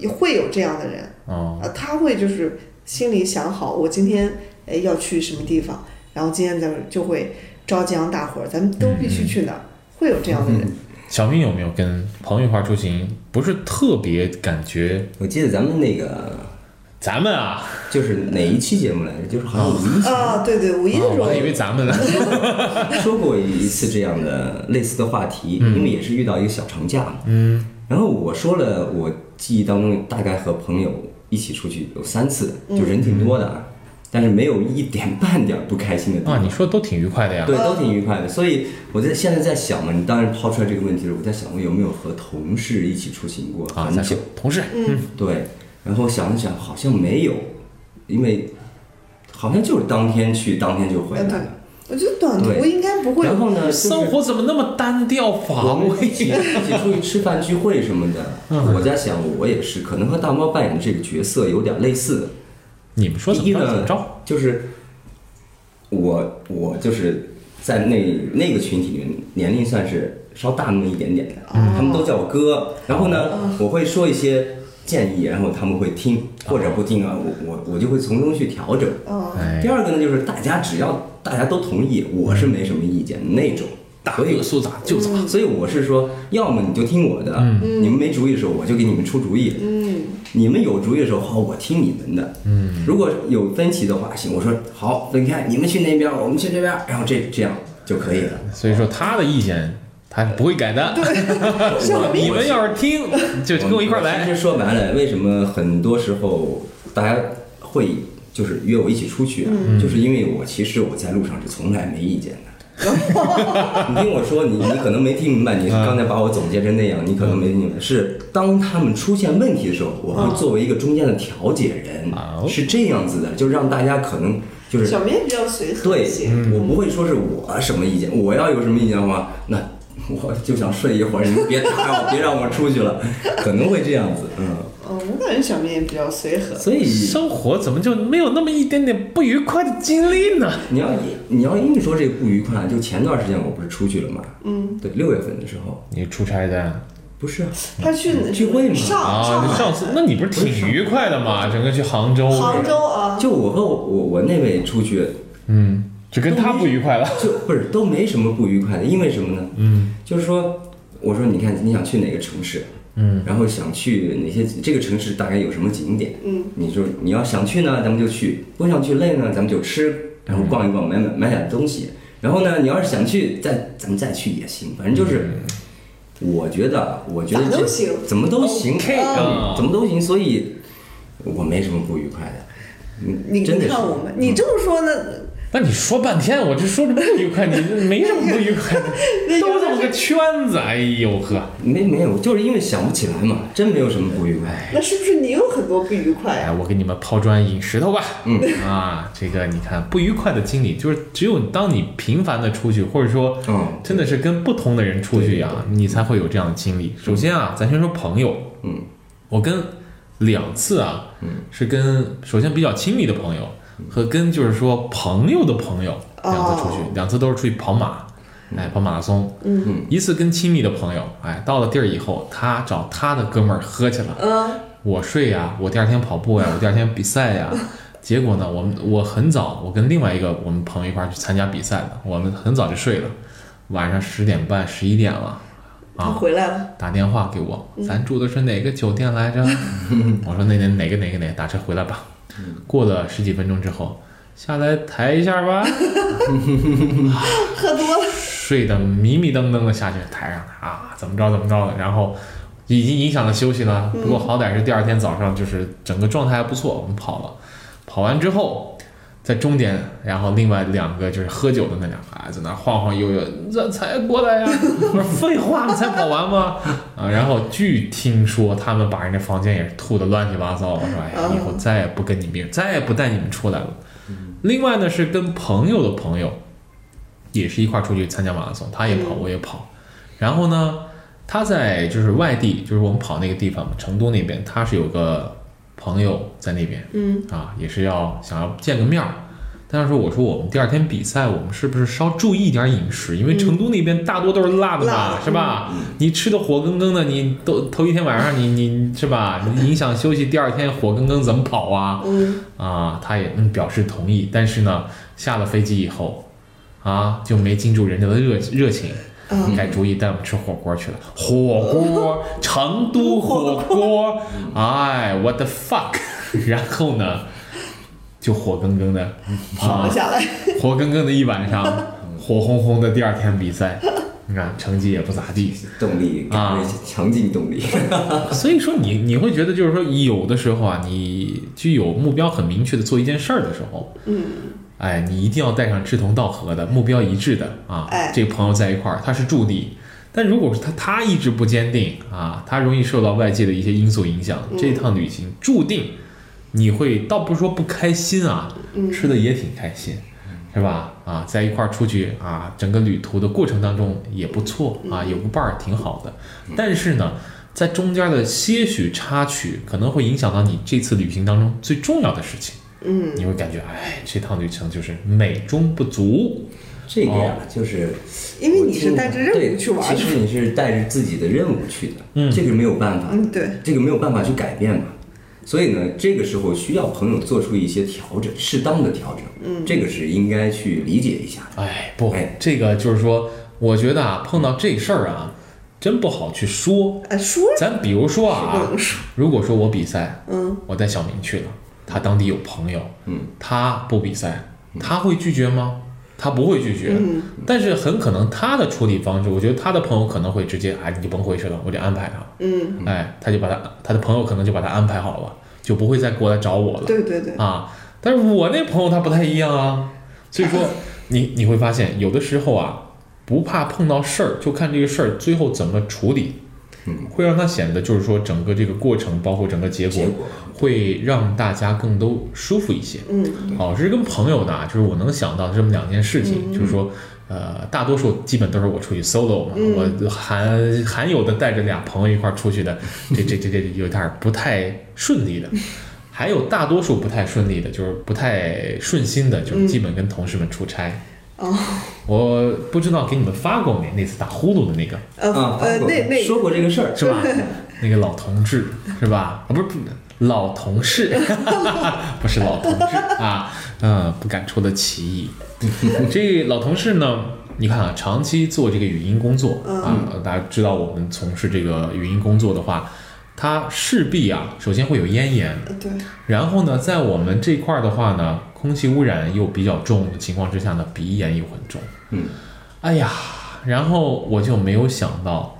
也会有这样的人，哦，啊，他会就是心里想好，我今天哎要去什么地方，然后今天咱们就会召集上大伙儿，咱们都必须去哪儿，会有这样的人。小明有没有跟朋友一块出行？不是特别感觉我记得咱们那个咱们啊，就是哪一期节目来着？就是好像五一前啊，对对，五一的时候哦我还以为咱们呢。说过一次这样的类似的话题，嗯因为也是遇到一个小长假嘛。嗯，然后我说了，我记忆当中大概和朋友一起出去有三次，就人挺多的，啊，但是没有一点半点不开心的地啊，方。你说都挺愉快的呀。对，都挺愉快的。所以我在现在在想嘛，你当然抛出来这个问题的时候，我在想我有没有和同事一起出行过啊，很久。同事，嗯，对，然后想了想，好像没有，因为好像就是当天去，当天就回来了。，我觉得短途应该不会。然后呢，就是生活怎么那么单调乏味？一起一起出去吃饭聚会什么的，嗯我在想，我也是，可能和大猫扮演的这个角色有点类似的。你们说怎第一呢么着怎么着？，就是我我就是在那那个群体里面，年龄算是稍大那么一点点的，他们都叫我哥。然后呢，我会说一些建议，然后他们会听或者不听啊，我我我就会从中去调整。嗯，哎第，二个呢，就是大家只要大家都同意，我是没什么意见的那种。大所以哥说咋就咋。所以我是说，要么你就听我的，你们没主意的时候，我就给你们出主意。嗯，你们有主意的时候，好，我听你们的。嗯，如果有分歧的话，行，我说好，分开，你们去那边，我们去这边，然后这这样就可以了。所以说他的意见他是不会改的。对 你们要是听，就跟我一块儿来。其实说白了，为什么很多时候大家会就是约我一起出去啊？嗯就是因为我其实我在路上是从来没意见的。你听我说，你你可能没听明白，你刚才把我总结成那样，你可能没听明白。是当他们出现问题的时候，我会作为一个中间的调解人，哦。是这样子的，就让大家可能就是小明比较随和对一些。，我不会说是我什么意见，我要有什么意见的话，那我就想睡一会儿，你们别打扰我，别让我出去了，可能会这样子，嗯，嗯，我感觉小明也比较随和。所以生活怎么就没有那么一点点不愉快的经历呢？你要你要硬说这个不愉快，就前段时间我不是出去了嘛，嗯，对，六月份的时候，你出差的不是啊，他去聚会嘛上啊？上海上次那你不是挺愉快的吗？整个去杭州，杭州啊，就我和我我我那位出去，嗯，就跟他不愉快了。就不是都没什么不愉快的，因为什么呢？嗯就是说，我说你看你想去哪个城市，嗯。然后想去哪些这个城市大概有什么景点，嗯，你说你要想去呢，咱们就去；不想去累呢，咱们就吃，然后逛一逛，买买买点东西。然后呢，你要是想去，再咱们再去也行，反正就是，我觉得，我觉得这都行。怎么都行 OK 嗯。啊怎么都行，所以我没什么不愉快的。嗯你真的是。你看我们，你这么说呢？那你说半天，我这说着不愉快，你没什么不愉快的，都这么个圈子。哎呦呵，没没有，就是因为想不起来嘛，真没有什么不愉快。那是不是你有很多不愉快哎，啊？我给你们抛砖引石头吧。嗯啊，这个你看不愉快的经历，就是只有当你频繁的出去，或者说嗯真的是跟不同的人出去呀、你才会有这样的经历。首先啊，咱先说朋友，嗯我跟两次啊，嗯是跟首先比较亲密的朋友和跟就是说朋友的朋友两次出去，哦两次都是出去跑马，哎，跑马拉松。嗯一次跟亲密的朋友，哎，到了地儿以后，他找他的哥们儿喝去了，嗯我睡呀，我第二天跑步呀，我第二天比赛呀。结果呢，我们我很早，我跟另外一个我们朋友一块儿去参加比赛的，我们很早就睡了，晚上十点半、十一点了，他啊，回来了，打电话给我，咱住的是哪个酒店来着？我说那那哪个哪个哪个，打车回来吧。过了十几分钟之后，下来抬一下吧，喝多了，睡得迷迷瞪瞪的下去抬上来啊，怎么着怎么着的，然后已经影响了休息了。不过好歹是第二天早上，就是整个状态还不错，我们跑了。跑完之后，在终点，然后另外两个就是喝酒的那两个啊，在那晃晃悠悠，这才过来呀、我说废话，你才跑完吗？啊，然后据听说他们把人家房间也是吐得乱七八糟。我说哎呀，以后再也不跟你们，再也不带你们出来了。另外呢是跟朋友的朋友，也是一块儿出去参加马拉松，他也跑，我也跑。然后呢，他在就是外地，就是我们跑那个地方，成都那边，他是有个朋友在那边，嗯啊，也是要想要见个面儿。但是说我说我们第二天比赛，我们是不是稍注意一点饮食？因为成都那边大多都是辣的嘛，辣是吧？你吃的火更更的，你都头一天晚上你你是吧？你影响休息，第二天火更更怎么跑啊？嗯啊，他也嗯表示同意，但是呢，下了飞机以后，啊就没禁住人家的热热情，嗯，改主意带我们吃火锅去了。火锅，成都火锅，哎，what the fuck！然后呢，就火更更的啊，跑了下来，火更更的一晚上，火红红的第二天比赛，你看成绩也不咋地。动力啊强劲动力。所以说你你会觉得就是说有的时候啊，你具有目标很明确的做一件事儿的时候，嗯哎，你一定要带上志同道合的、目标一致的啊。哎这个朋友在一块儿，他是助力。但如果是他他意志不坚定啊，他容易受到外界的一些因素影响，这趟旅行注定你会倒不是说不开心啊，吃的也挺开心，是吧？啊，在一块儿出去啊，整个旅途的过程当中也不错啊，有个伴儿挺好的。但是呢，在中间的些许插曲可能会影响到你这次旅行当中最重要的事情。嗯，你会感觉，哎，这趟旅程就是美中不足。这个呀，就是因为你是带着任务去玩其实你是带着自己的任务去的，嗯。这个没有办法，嗯对，这个没有办法去改变嘛。所以呢，这个时候需要朋友做出一些调整，适当的调整，嗯，这个是应该去理解一下的。哎，不哎，这个就是说，我觉得啊，碰到这事儿啊，真不好去说。哎，说咱比如说啊，说，如果说我比赛，嗯。我带小明去了，他当地有朋友，嗯，他不比赛，他会拒绝吗？他不会拒绝，嗯。但是很可能他的处理方式，我觉得他的朋友可能会直接，哎，你就甭回去了，我就安排他，嗯，哎，他就把他他的朋友可能就把他安排好了，就不会再过来找我了。对对对，啊，但是我那朋友他不太一样啊，所以说 你你会发现有的时候啊，不怕碰到事儿，就看这个事儿最后怎么处理，嗯，会让它显得就是说整个这个过程，包括整个结果，会让大家更都舒服一些。嗯哦，这是跟朋友的啊，就是我能想到这么两件事情，嗯就是说。呃，大多数基本都是我出去 solo 嘛，嗯我含含有的带着俩朋友一块儿出去的，这这这这有点儿不太顺利的，还有大多数不太顺利的，就是不太顺心的，就是基本跟同事们出差。哦，我不知道给你们发过没？那次打呼噜的那个呃啊，呃，那那说过这个事儿，是吧？那个老同志是吧？啊，不是不是老同事，不是老同志啊，嗯，不敢出的歧义。这老同事呢，你看啊，长期做这个语音工作啊，大家知道我们从事这个语音工作的话，它势必啊，首先会有咽炎，对，然后呢，在我们这块儿的话呢，空气污染又比较重的情况之下呢，鼻炎又很重。嗯，哎呀，然后我就没有想到，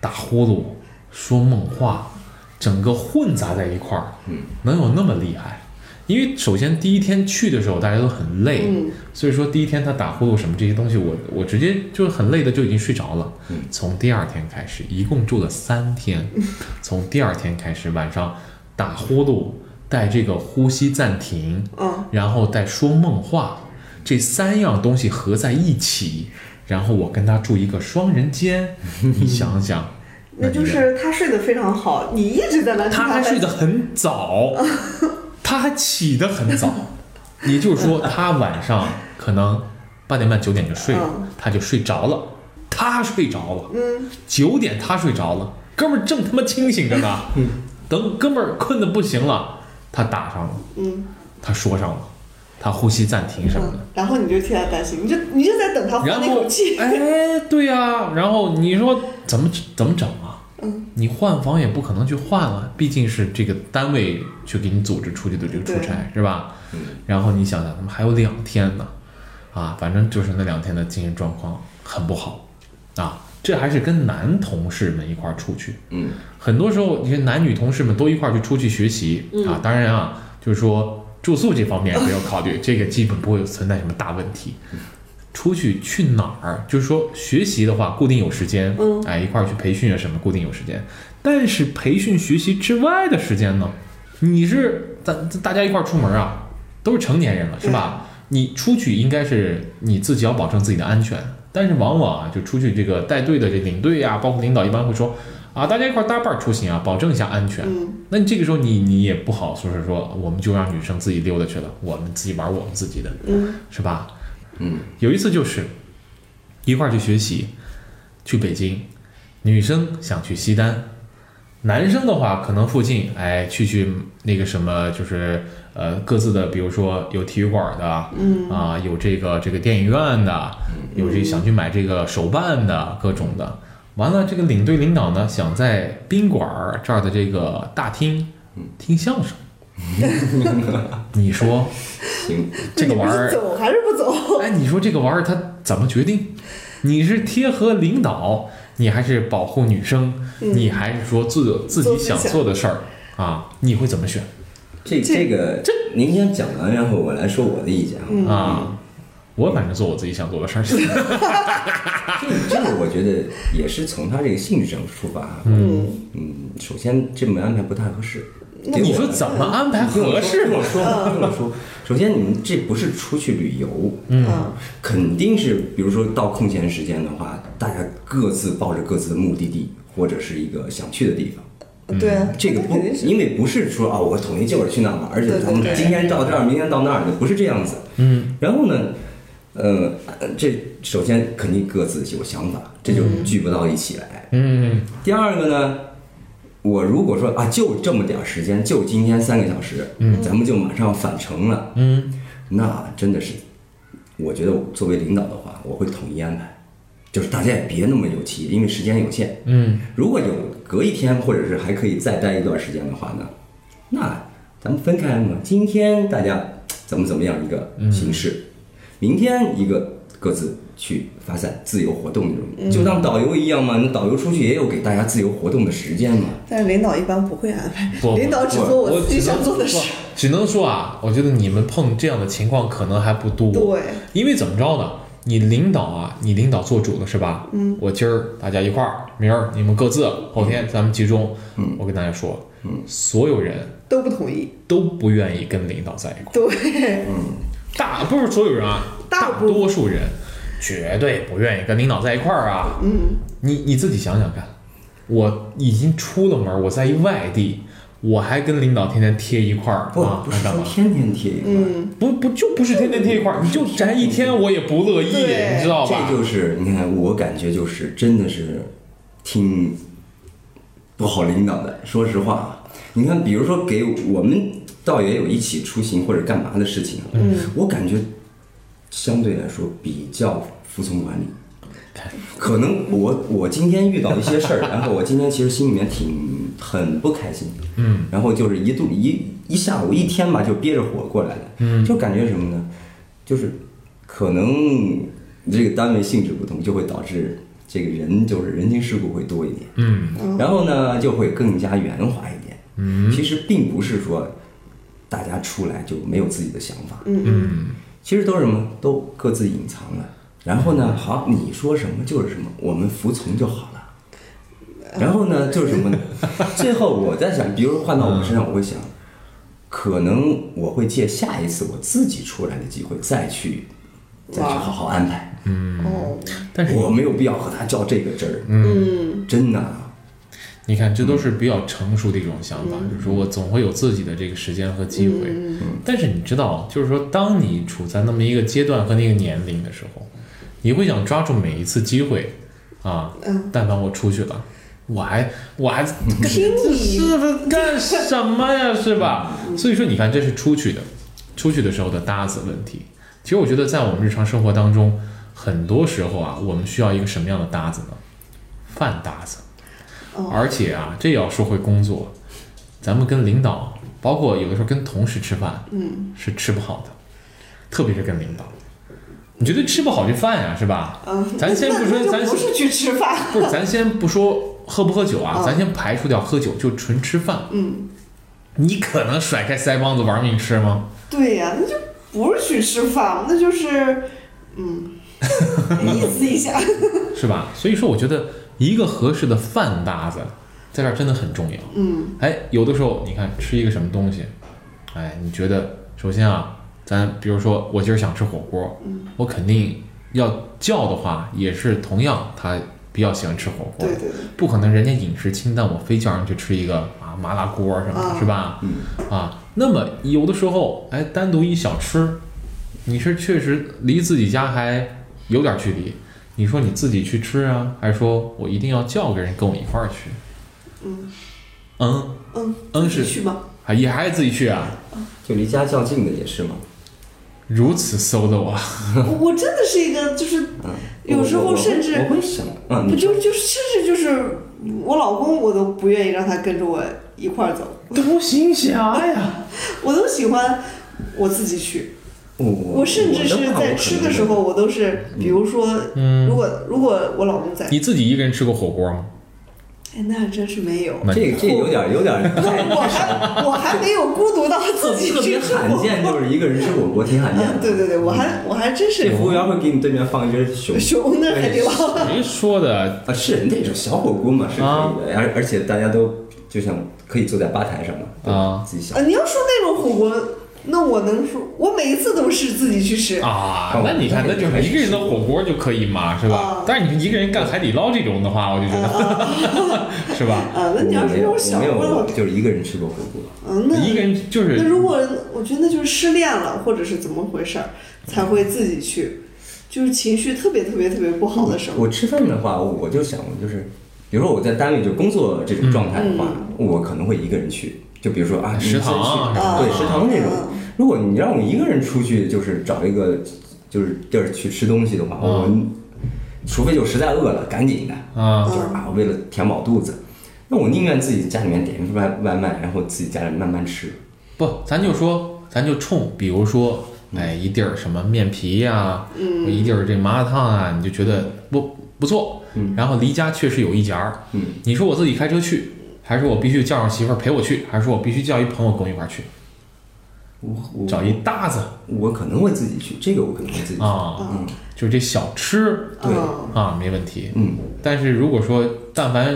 打呼噜、说梦话，整个混杂在一块儿，嗯，能有那么厉害？因为首先第一天去的时候大家都很累，嗯所以说第一天他打呼噜什么这些东西我，我直接就很累的就已经睡着了。嗯从第二天开始，一共住了三天，从第二天开始晚上打呼噜，带这个呼吸暂停，嗯。然后带说梦话，这三样东西合在一起，然后我跟他住一个双人间，你想想，那就是他睡得非常好，你一直在那他还睡得很早，他还起得很早，也就是说，他晚上可能八点半九点就睡了嗯，他就睡着了，他睡着了，嗯。九点他睡着了，哥们儿正他妈清醒着呢，嗯。等哥们儿困得不行了，他打上了，嗯。他说上了，他呼吸暂停什么的。嗯，然后你就替他担心，你就你就在等他然后换那口气，，哎，对呀、然后你说怎么怎么整啊？嗯，你换房也不可能去换了，毕竟是这个单位去给你组织出去的这个出差，是吧？嗯，然后你想想，他们还有两天呢，啊，反正就是那两天的精神状况很不好，啊，这还是跟男同事们一块儿出去，嗯很多时候，你看男女同事们都一块儿去出去学习、啊，当然啊，就是说住宿这方面不要考虑，这个基本不会有存在什么大问题。出去去哪儿？就是说学习的话，固定有时间，嗯哎，一块儿去培训啊什么，固定有时间。但是培训学习之外的时间呢，你是大大家一块儿出门啊，都是成年人了，是吧？你出去应该是你自己要保证自己的安全，但是往往啊，就出去这个带队的这领队呀、包括领导一般会说啊，大家一块儿搭伴出行啊，保证一下安全。嗯那你这个时候你你也不好说是说我们就让女生自己溜达去了，我们自己玩我们自己的，嗯是吧？嗯有一次就是一块儿去学习，去北京，女生想去西单，男生的话可能附近哎去去那个什么就是呃各自的，比如说有体育馆的，嗯啊有这个这个电影院的，有这想去买这个手办的各种的。完了，这个领队领导呢想在宾馆儿这儿的这个大厅听相声，你说行，这个玩意儿走还是不走？哎，你说这个玩意儿他怎么决定？你是贴合领导，你还是保护女生，你还是说自自己想做的事儿啊？你会怎么选这这个这您先讲完，然后我来说我的意见啊。啊？我反正做我自己想做的事儿。这这个我觉得也是从他这个性质上出发啊。嗯嗯，首先这么安排不太合适。你说怎么安排合适听我说，听我说。首先，你们这不是出去旅游，嗯肯定是，比如说到空闲时间的话，大家各自抱着各自的目的地或者是一个想去的地方。对啊，这个不因为不是说啊，我统一就是去那儿玩，而且咱们今天到这儿，明天到那儿的，不是这样子。嗯。然后呢，呃，这首先肯定各自有想法，这就聚不到一起来。嗯第二个呢，我如果说啊，就这么点时间，就今天三个小时，嗯，咱们就马上返程了，嗯。那真的是，我觉得我作为领导的话，我会统一安排，就是大家也别那么有气，因为时间有限。嗯。如果有隔一天，或者是还可以再待一段时间的话呢，那咱们分开嘛。今天大家怎么怎么样一个形式，明天一个各自去发散自由活动这嗯种，就当导游一样嘛。那导游出去也有给大家自由活动的时间嘛。但是领导一般不会安排，领导只做我自己想做的事。只能说啊，我觉得你们碰这样的情况可能还不多。对，因为怎么着呢？你领导啊，你领导做主了是吧？嗯，我今儿大家一块儿，明儿你们各自，后天咱们集中。嗯，我跟大家说，嗯，所有人都不同意。都不愿意跟领导在一块儿。对，嗯大不是所有人啊，大大多数人绝对不愿意跟领导在一块儿啊。嗯，你你自己想想看，我已经出了门，我在一外地，我还跟领导天天贴一块儿不啊，不是？说天天贴一块儿，嗯，不不就不是天天贴一块儿，你就宅一天，我也不乐意，你知道吧？这就是你看，我感觉就是真的是挺不好领导的。说实话，你看，比如说给我们倒也有一起出行或者干嘛的事情，嗯，我感觉相对来说比较服从管理。可能我我今天遇到一些事儿，然后我今天其实心里面挺很不开心，嗯，然后就是一度一一下午一天吧，就憋着火过来的，嗯。就感觉什么呢？就是可能这个单位性质不同，就会导致这个人就是人情世故会多一点，嗯。然后呢就会更加圆滑一点。嗯。其实并不是说大家出来就没有自己的想法，嗯。其实都是什么，都各自隐藏了。然后呢，好，你说什么就是什么，我们服从就好了。然后呢，就是什么呢？最后我在想，比如换到我身上，我会想，可能我会借下一次我自己出来的机会，再去再去好好安排。嗯，哦，但是我没有必要和他较这个真儿，嗯，真的。你看，这都是比较成熟的一种想法，就是说我总会有自己的这个时间和机会。嗯但是你知道，就是说，当你处在那么一个阶段和那个年龄的时候，你会想抓住每一次机会啊。嗯但凡我出去了，我还我还听你 是不是干什么呀？是吧？所以说，你看，这是出去的，出去的时候的搭子问题。其实我觉得，在我们日常生活当中，很多时候啊，我们需要一个什么样的搭子呢？饭搭子。哦而且啊，这也要说回工作，咱们跟领导，包括有的时候跟同事吃饭，嗯是吃不好的，特别是跟领导，你绝对吃不好这饭呀，是吧？嗯，咱先不说 咱不是去吃饭，不是，咱先不说喝不喝酒啊，嗯咱先排除掉喝酒，就纯吃饭。嗯，你可能甩开腮帮子玩命吃吗？对呀、那就不是去吃饭，那就是，嗯，意思一下，是吧？所以说，我觉得一个合适的饭搭子，在这儿真的很重要。嗯哎，有的时候你看吃一个什么东西，哎，你觉得首先啊，咱比如说我今儿想吃火锅，我肯定要叫的话，也是同样他比较喜欢吃火锅，对对对，不可能人家饮食清淡，我非叫人去吃一个啊麻辣锅什么的，啊是吧？嗯啊，那么有的时候，哎，单独一小吃，你是确实离自己家还有点距离。你说你自己去吃啊，还是说我一定要叫个人跟我一块儿去？嗯嗯，嗯，嗯是去吗？啊，也还是自己去啊？就离家较近的也是嘛。如此 solo 啊？我我真的是一个，就是嗯，有时候我我甚至我会想，嗯，不就就甚至就是我老公，我都不愿意让他跟着我一块儿走，多行侠呀！我都喜欢我自己去。我我甚至是在吃的时候，我都是，比如说，嗯如果如果我老公在，你自己一个人吃过火锅吗？哎，那还真是没有。这个这有点有点太我还我还没有孤独到自己特别去罕见，就是一个人吃火锅挺罕见啊的。对对对，我还我还真是这服务员会给你对面放一只熊熊那海底捞。谁说的？啊，是那种小火锅嘛，是可以的，而而且大家都就像可以坐在吧台上嘛，啊自己想啊，你要说那种火锅，那我能说，我每一次都是自己去吃。啊，那你看，那就是一个人的火锅就可以嘛，是吧啊？但是你一个人干海底捞这种的话，我就觉得 是吧？啊，那你要是那种我没小锅的话有，，就是一个人吃过火锅。嗯，那一个人就是那如果我觉得那就是失恋了，或者是怎么回事儿，才会自己去，就是情绪特别特别特别不好的时候。我吃饭的话，我就想就是，比如说我在单位就工作这种状态的话，我可能会一个人去。就比如说啊，食堂啊先去啊对食堂那种啊。如果你让我一个人出去，就是找一个就是地儿去吃东西的话，我除非就实在饿了，赶紧的，啊，就是啊，为了填饱肚子，那我宁愿自己家里面点一份外外卖，然后自己家里慢慢吃。不，咱就说，咱就冲，比如说哎，一地儿什么面皮呀、嗯，一地儿这麻辣烫啊，你就觉得不不错。嗯，然后离家确实有一截儿。嗯，你说我自己开车去，还是我必须叫上媳妇儿陪我去，还是我必须叫一朋友跟我一块儿去，我我找一搭子我可能会自己去，这个我可能会自己去。啊，嗯就是这小吃对嗯啊没问题。嗯，但是如果说但凡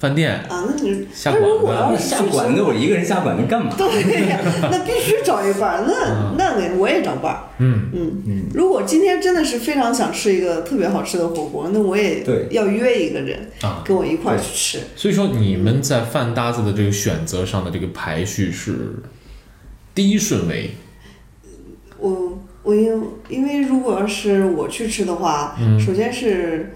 饭店啊，那你下那如果馆子要是下馆子我一个人下馆子干嘛？对呀，那必须找一伴儿，那那得我也找伴儿。嗯嗯嗯如果今天真的是非常想吃一个特别好吃的火锅，那我也对要约一个人啊，跟我一块儿去吃。所以说你们在饭搭子的这个选择上的这个排序是第一顺位，我我因因为如果要是我去吃的话，嗯首先是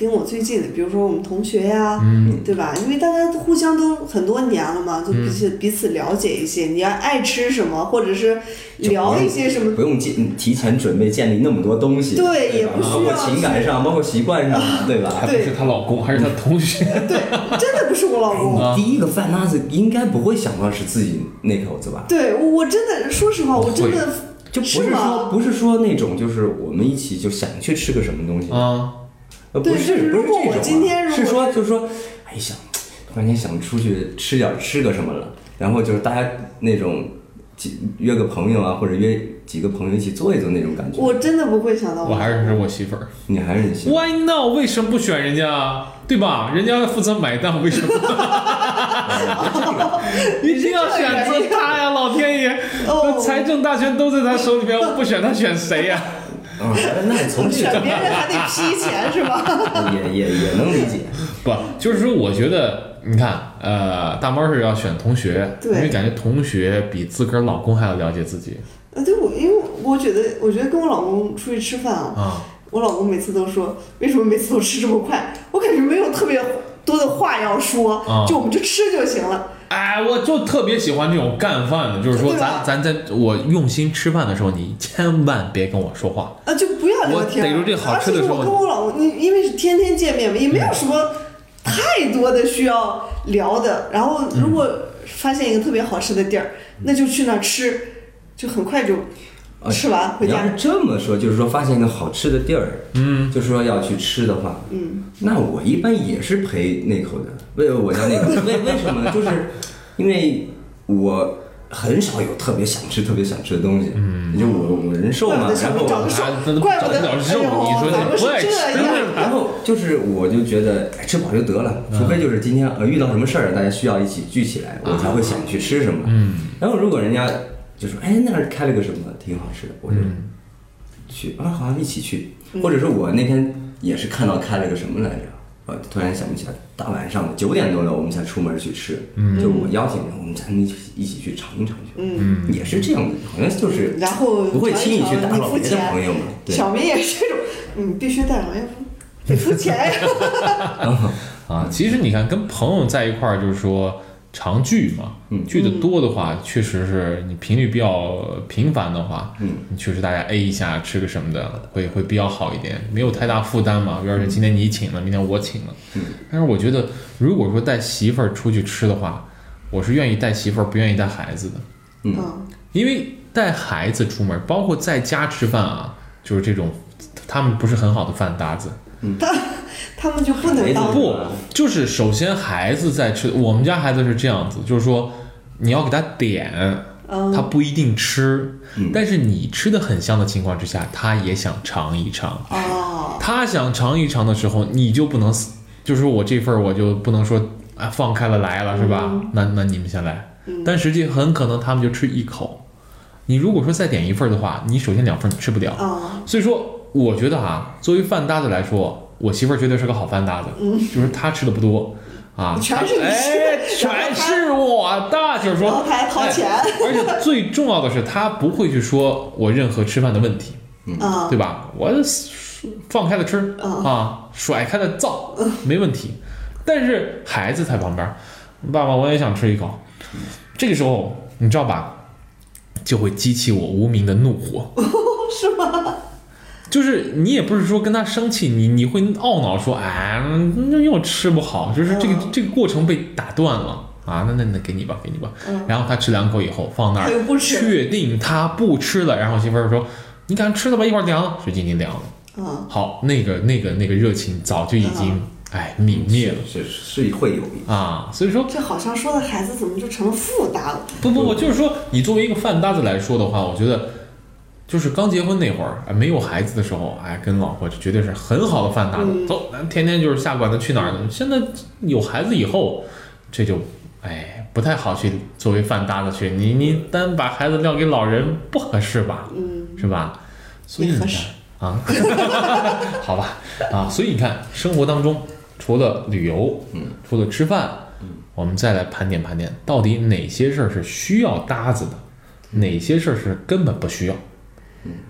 跟我最近的，比如说我们同学呀、嗯对吧？因为大家互相都很多年了嘛，就彼此、彼此了解一些。你要爱吃什么，或者是聊一些什么不用建提前准备建立那么多东西，对也不需要包括情感上，包括习惯上，对吧？还不是她老公，还是她同学。对，真的不是我老公。啊第一个饭搭子应该不会想到是自己那口子吧？对，我我真的说实话，我真的就不是说吗？不是说那种就是我们一起就想去吃个什么东西，啊，呃，不是如果我不是这种啊今天如果是说就是说，哎想突然间想出去吃点吃个什么了，然后就是大家那种几约个朋友啊，或者约几个朋友一起坐一坐那种感觉。我真的不会想到我还是我媳妇儿。你还是你喜欢 Why not？为什么不选人家啊？对吧？人家负责买单，为什么？一定要选择他呀！老天爷，哦财政大权都在他手里边，我不选他选谁呀？啊，那你从这选个别人还得批钱是吧？也也也能理解。不，就是说，我觉得你看，呃，大猫是要选同学，因为感觉同学比自个儿老公还要了解自己呃，对，我因为我觉得，我觉得跟我老公出去吃饭啊，啊。我老公每次都说，为什么每次都吃这么快？我感觉没有特别多的话要说，啊就我们就吃就行了。哎，我就特别喜欢这种干饭的，就是说咱咱在我用心吃饭的时候，你千万别跟我说话。啊，就不要聊天。我逮住这好吃的时候而且我跟我老公，你因为是天天见面嘛，也没有什么太多的需要聊的。然后如果发现一个特别好吃的地儿，那就去那儿吃，就很快就啊吃完回家你要是。这么说，就是说发现一个好吃的地儿，嗯，就是说要去吃的话，嗯，那我一般也是陪那口的。为我家那口，为为什么呢？就是因为我很少有特别想吃、特别想吃的东西。嗯，就我我人瘦嘛，然后明长得瘦怪不得长得瘦哎你说你不爱吃这样。然后就是，我就觉得哎吃饱就得了，除非就是今天呃遇到什么事儿，大家需要一起聚起来，我才会想去吃什么。嗯，然后如果人家就说，哎，那儿开了个什么挺好吃的，我就嗯去啊，好像一起去。或者是我那天也是看到开了个什么来着，我突然想不起来，大晚上的九点多了，我们才出门去吃，就我邀请人，我们咱们一起一起去尝一尝去。嗯，也是这样的，好像就是然后不会轻易去打扰别的朋友嘛。对。小明也是这种，嗯，必须带上，要不得付钱呀。啊，其实你看，跟朋友在一块儿，就是说常聚嘛，嗯。聚的多的话，确实是你频率比较频繁的话，嗯，你确实大家 A 一下吃个什么的，会会比较好一点，没有太大负担嘛。比如说今天你请了，明天我请了，嗯，但是我觉得，如果说带媳妇儿出去吃的话，我是愿意带媳妇儿，不愿意带孩子的，嗯。嗯，因为带孩子出门，包括在家吃饭啊，就是这种，他们不是很好的饭搭子。他 他们就不能当不，就是首先孩子在吃，我们家孩子是这样子，就是说你要给他点，嗯。他不一定吃，嗯。但是你吃的很香的情况之下，他也想尝一尝。哦，他想尝一尝的时候，你就不能，就是说我这份儿我就不能说啊放开了来了是吧？那那你们先来，但实际很可能他们就吃一口。你如果说再点一份儿的话，你首先两份儿你吃不了，啊，所以说，我觉得啊，作为饭搭子来说，我媳妇儿绝对是个好饭搭子，就是她吃的不多啊，全是你吃哎，全是我的，就是说，还掏钱哎而且最重要的是，她不会去说我任何吃饭的问题，啊，对吧？我放开了吃嗯啊，甩开了造，没问题。但是孩子在旁边，爸爸我也想吃一口，这个时候你知道吧，就会激起我无名的怒火。是吗？就是你也不是说跟他生气，你你会懊恼说，哎，那又吃不好，就是这个、嗯这个过程被打断了啊，那那那给你吧，给你吧。然后他吃两口以后放那儿不吃确定他不吃了，然后媳妇儿说：“你赶紧吃了吧，一会儿凉了。”水晶已经凉了。嗯，好，那个那个那个热情早就已经哎泯灭了是是是会有啊，所以说这好像说的孩子怎么就成了负担了？不不不，就是说你作为一个饭搭子来说的话，我觉得就是刚结婚那会儿，哎，没有孩子的时候，哎，跟老婆这绝对是很好的饭搭子，嗯。走，咱天天就是下馆子去哪儿呢？现在有孩子以后，这就哎不太好去作为饭搭子去，你你单把孩子撂给老人不合适吧？嗯，是吧？所以你看也合适。啊，好吧啊，所以你看生活当中除了旅游，嗯，除了吃饭，嗯，我们再来盘点盘点，到底哪些事儿是需要搭子的，哪些事儿是根本不需要，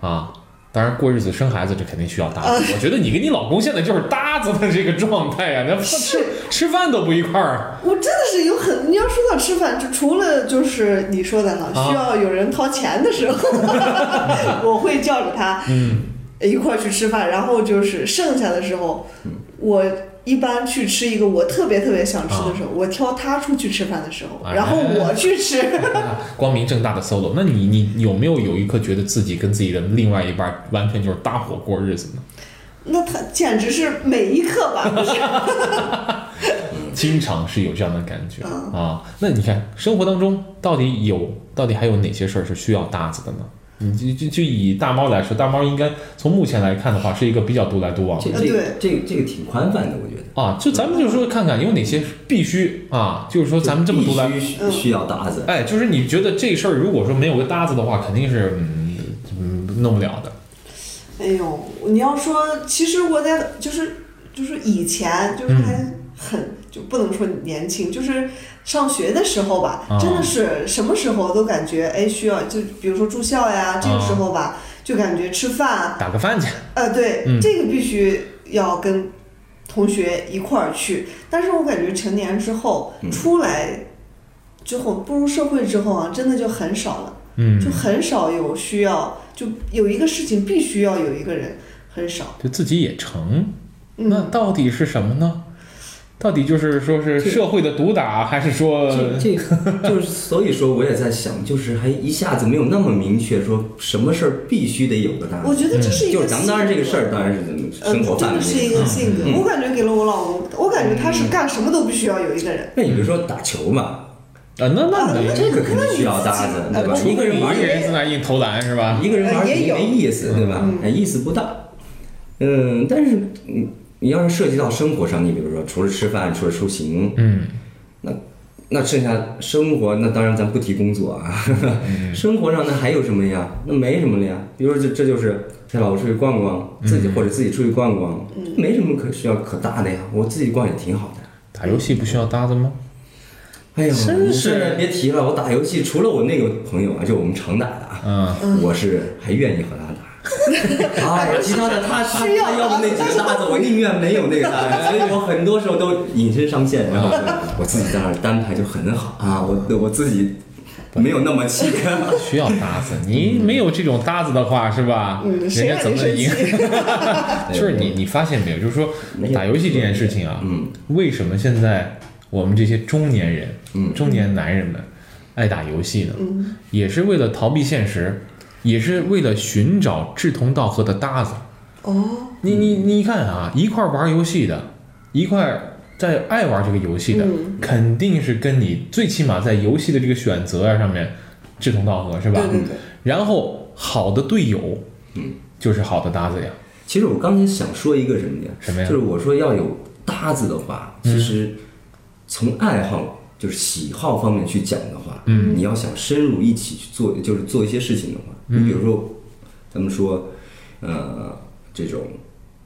啊。当然，过日子、生孩子这肯定需要搭子。我觉得你跟你老公现在就是搭子的这个状态呀、那 吃吃饭都不一块儿。我真的是有很，你要说到吃饭，就除了就是你说的哈，啊需要有人掏钱的时候，我会叫着他嗯，一块儿去吃饭，然后就是剩下的时候，我一般去吃一个我特别特别想吃的时候，我挑他出去吃饭的时候，哎然后我去吃。光明正大的 solo。那你你有没有有一刻觉得自己跟自己的另外一半完全就是搭伙过日子呢？那他简直是每一刻吧？经常是有这样的感觉嗯啊。那你看生活当中到底有到底还有哪些事儿是需要搭子的呢？你就就就以大猫来说，大猫应该从目前来看的话，是一个比较独来独往的这这个对这个这个挺宽泛的，我觉得。啊。就咱们就说看看有哪些必须啊，就是说咱们这么独来，必须需要搭子，哎，就是你觉得这事儿如果说没有个搭子的话，肯定是嗯嗯弄不了的。哎呦，你要说，其实我在就是就是以前就是嗯还很、就不能说年轻，就是上学的时候吧，啊真的是什么时候都感觉哎需要，就比如说住校呀，这个时候吧，就感觉吃饭，打个饭去，呃，对，嗯这个必须要跟同学一块儿去。但是我感觉成年之后、嗯出来之后，步入社会之后啊，真的就很少了。嗯，就很少有需要，就有一个事情必须要有一个人，很少。就自己也成。那嗯，到底是什么呢？到底就是说是社会的毒打，还是说这这就是所以说我也在想，就是还一下子没有那么明确说什么事儿必须得有个搭子。我觉得这是一个就是咱们当然这个事儿当然是怎么呃，生活范围真的是一内的。个性格。嗯我感觉给了我老公，我感觉他是干什么都必须要有一个人。那你比如说打球嘛，啊？那那没这个肯定需要搭子，对吧？一个人玩一个人也在那硬投篮是吧？一个人玩肯定呃也有没意思，对吧？哎，意思不大。嗯，但是嗯，你要是涉及到生活上，你比如说除了吃饭，除了出行，嗯，那那剩下生活，那当然咱不提工作啊。生活上那还有什么呀？那没什么了呀。比如说这这就是陪老婆出去逛逛，自己或者自己出去逛逛，没什么可需要可搭的呀。我自己逛也挺好的。打游戏不需要搭子吗？哎呀，真是别提了，我打游戏除了我那个朋友啊，就我们常打的啊，嗯，我是还愿意和他打。啊，其他的他他需要他要的那几个搭子，我宁愿没有那个搭子，所以我很多时候都隐身上线，然后我自己在那儿单排就很好啊，我我自己没有那么气。需要搭子。你没有这种搭子的话，是吧？嗯，人家怎么能赢？气？就是你，你发现没有？就是说打游戏这件事情啊，嗯，为什么现在我们这些中年人、嗯中年男人们爱打游戏呢？嗯，也是为了逃避现实，也是为了寻找志同道合的搭子。哦，你你你看啊，一块儿玩游戏的，一块儿在爱玩这个游戏的，嗯肯定是跟你最起码在游戏的这个选择啊上面志同道合，是吧？对对对，然后好的队友，嗯，就是好的搭子呀。其实我刚才想说一个什么呀？什么呀就是我说要有搭子的话，其实从爱好就是喜好方面去讲的话，嗯，你要想深入一起去做，就是做一些事情的话，嗯你比如说，咱们说，呃，这种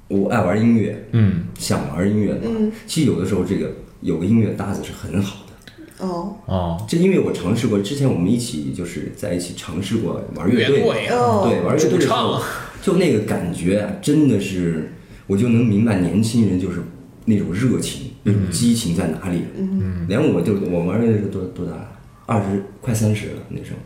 我爱玩音乐，嗯，想玩音乐的话，嗯其实有的时候这个有个音乐搭子是很好的。哦，哦，这因为我尝试过，之前我们一起就是在一起尝试过玩乐队，队啊，哦对，玩乐队的时主唱候，就那个感觉啊，真的是，我就能明白年轻人就是那种热情、那种激情在哪里。嗯，连我就我玩的时候多多大了？二十快三十了那时候。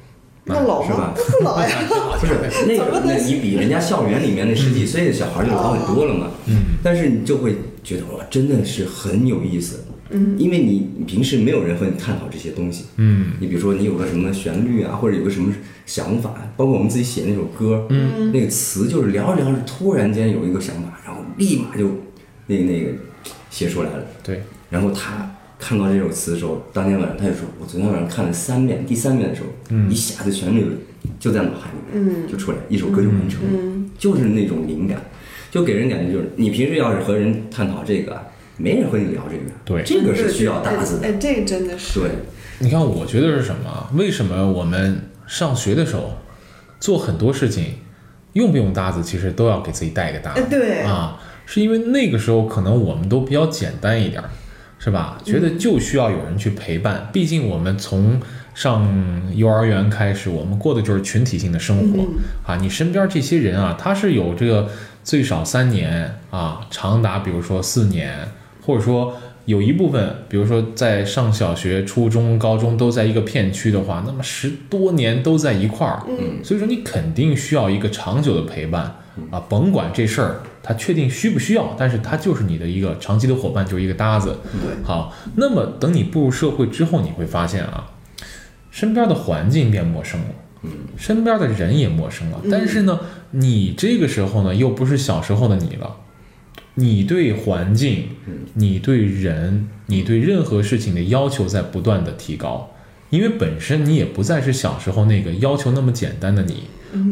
那老是吧吗？不老呀。不是 那个，那你比人家校园里面那十几岁的小孩就老很多了嘛。嗯。但是你就会觉得哇，真的是很有意思。嗯，因为你你平时没有人和你探讨这些东西，嗯，你比如说你有个什么旋律啊，或者有个什么想法，包括我们自己写那首歌，嗯，那个词就是聊着聊着，突然间有一个想法，然后立马就那个那个写出来了。对，然后他看到这首词的时候，当天晚上他就说：“我昨天晚上看了三遍，第三遍的时候，一下子旋律就在脑海里面，就出来，一首歌就完成了，就是那种灵感，就给人感觉就是你平时要是和人探讨这个啊，没人和你聊这个，对。这个是需要搭子的，哎，这个真的是。对，你看，我觉得是什么？啊？为什么我们上学的时候做很多事情，用不用搭子，其实都要给自己带一个搭子。哎，对，啊？是因为那个时候可能我们都比较简单一点儿，是吧？觉得就需要有人去陪伴。毕竟我们从上幼儿园开始，我们过的就是群体性的生活、啊。你身边这些人啊，他是有这个最少三年啊，长达比如说四年，或者说有一部分，比如说在上小学、初中、高中都在一个片区的话，那么十多年都在一块儿，嗯，所以说你肯定需要一个长久的陪伴啊，甭管这事儿他确定需不需要，但是他就是你的一个长期的伙伴，就是一个搭子。对，好，那么等你步入社会之后，你会发现啊，身边的环境变陌生了，嗯，身边的人也陌生了，但是呢，你这个时候呢，又不是小时候的你了。你对环境，你对人，你对任何事情的要求在不断的提高，因为本身你也不再是小时候那个要求那么简单的你。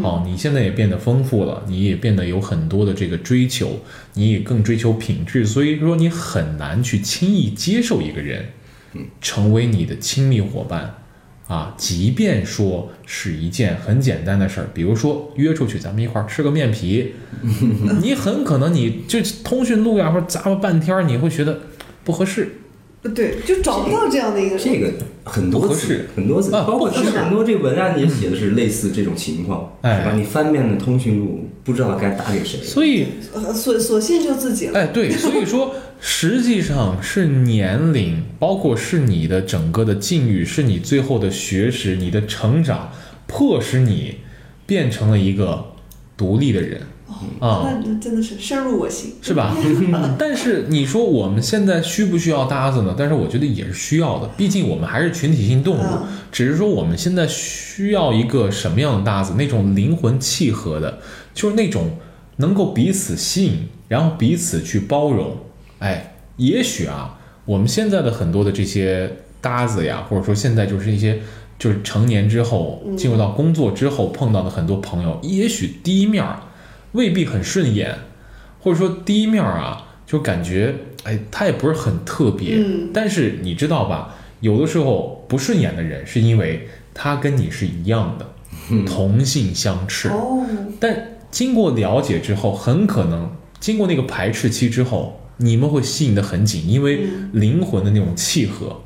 好，你现在也变得丰富了，你也变得有很多的这个追求，你也更追求品质，所以说你很难去轻易接受一个人，成为你的亲密伙伴。啊，即便说是一件很简单的事儿，比如说约出去，咱们一块儿吃个面皮，你很可能你就通讯录呀，或者咂巴半天，你会觉得不合适。对，就找不到这样的一个人。这个很多次很多次，啊包括很多这个文案也写的是类似这种情况，哎是吧？你翻遍了通讯录，不知道该打给谁。所以，呃索索性就自己了。哎，对，所以说实际上是年龄，包括是你的整个的境遇，是你最后的学识、你的成长，迫使你变成了一个独立的人啊。那真的是深入我心。是吧？但是你说我们现在需不需要搭子呢？但是我觉得也是需要的，毕竟我们还是群体性动物嗯。只是说我们现在需要一个什么样的搭子？那种灵魂契合的，就是那种能够彼此吸引，然后彼此去包容。哎，也许啊，我们现在的很多的这些搭子呀，或者说现在就是一些就是成年之后进入到工作之后碰到的很多朋友，也许第一面儿未必很顺眼。或者说第一面啊，就感觉哎，他也不是很特别，嗯但是你知道吧，有的时候不顺眼的人是因为他跟你是一样的，同性相斥，哦，但经过了解之后，很可能经过那个排斥期之后，你们会吸引的很紧，因为灵魂的那种契合。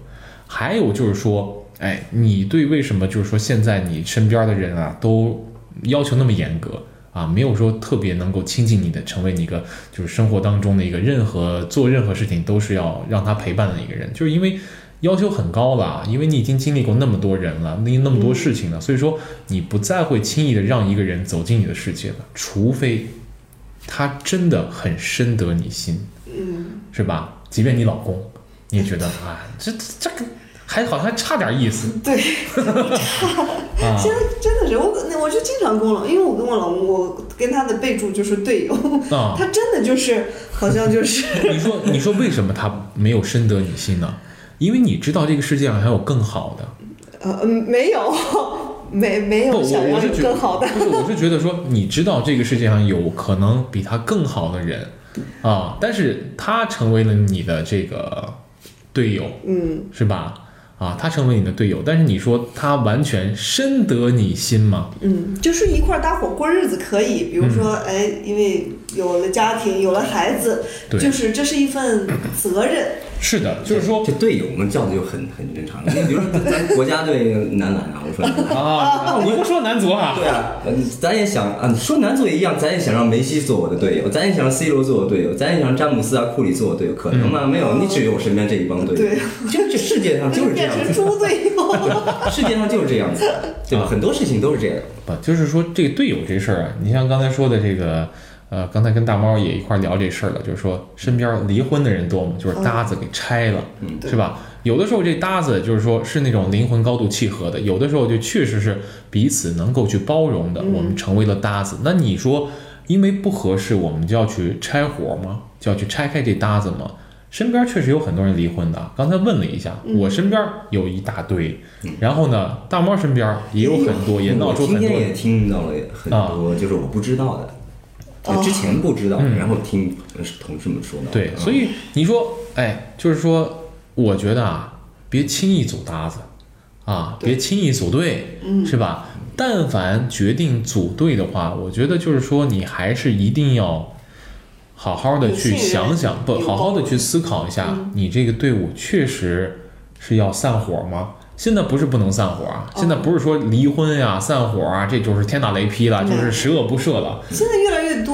还有就是说，哎，你对为什么就是说现在你身边的人啊都要求那么严格啊，没有说特别能够亲近你的，成为你一个就是生活当中的一个任何做任何事情都是要让他陪伴的一个人，就是因为。要求很高了，因为你已经经历过那么多人了，那那么多事情了，所以说你不再会轻易的让一个人走进你的世界了，除非他真的很深得你心，嗯，是吧？即便你老公，你也觉得啊，这这个还好像还差点意思 对，差 现在真的是我，那我就经常跟我老，因为我跟我老公，我跟他的备注就是队友，啊！他真的就是好像就是你说你说为什么他没有深得你心呢？因为你知道这个世界上还有更好的。呃嗯没有，没没，有我想要更好的，不是，我是觉得说，你知道这个世界上有可能比他更好的人啊，但是他成为了你的这个队友，嗯，是吧？啊，他成为你的队友，但是你说他完全深得你心吗？嗯，就是一块搭伙过日子可以，比如说，哎，因为有了家庭，有了孩子，就是这是一份责任，是的，就是说这队友们叫的就很很正常。你比如说咱 国家队男篮啊，我说男篮。啊，你不说男足啊？对啊，嗯咱也想啊，说男足也一样，咱也想让梅西做我的队友，咱也想让 C 罗做我队友，咱也想让詹姆斯啊、库里做我队友，可能吗？没有，你只有我身边这一帮队友。对，就这世界上就是这变成样子，猪队友，世界上就是这样子，对吧？啊很多事情都是这样。不，就是说这个队友这事儿啊，你像刚才说的这个，呃，刚才跟大猫也一块儿聊这事儿了，就是说身边离婚的人多吗？就是搭子给拆了，嗯是吧？有的时候这搭子就是说是那种灵魂高度契合的，有的时候就确实是彼此能够去包容的，我们成为了搭子。那你说，因为不合适，我们就要去拆伙吗？就要去拆开这搭子吗？身边确实有很多人离婚的，刚才问了一下，我身边有一大堆，然后呢，大猫身边也有很多，也闹出我今天也很多人。听到了很多，就是我不知道的，就之前不知道，嗯。然后听呃同事们说到的。对，嗯。所以你说，哎，就是说，我觉得啊，别轻易组搭子，啊，别轻易组队，嗯。是吧？但凡决定组队的话，我觉得就是说，你还是一定要好好的去想想，不好好的去思考一下，嗯。你这个队伍确实是要散伙吗？现在不是不能散伙啊，现在不是说离婚呀、散伙啊，这就是天打雷劈了，就是嗯十恶不赦了。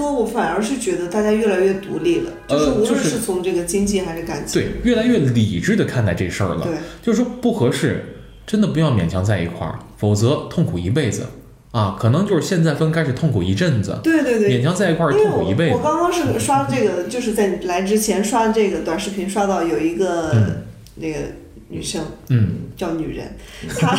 多，我反而是觉得大家越来越独立了，呃就是无论是是从这个经济还是感情，对，越来越理智的看待这事儿了。对就是说不合适，真的不要勉强在一块儿，否则痛苦一辈子啊！可能就是现在分开是痛苦一阵子，对对对勉强在一块儿痛苦一辈子。我我刚刚是刷这个，就是在来之前刷这个短视频，刷到有一个、嗯那个女生嗯，叫女人，她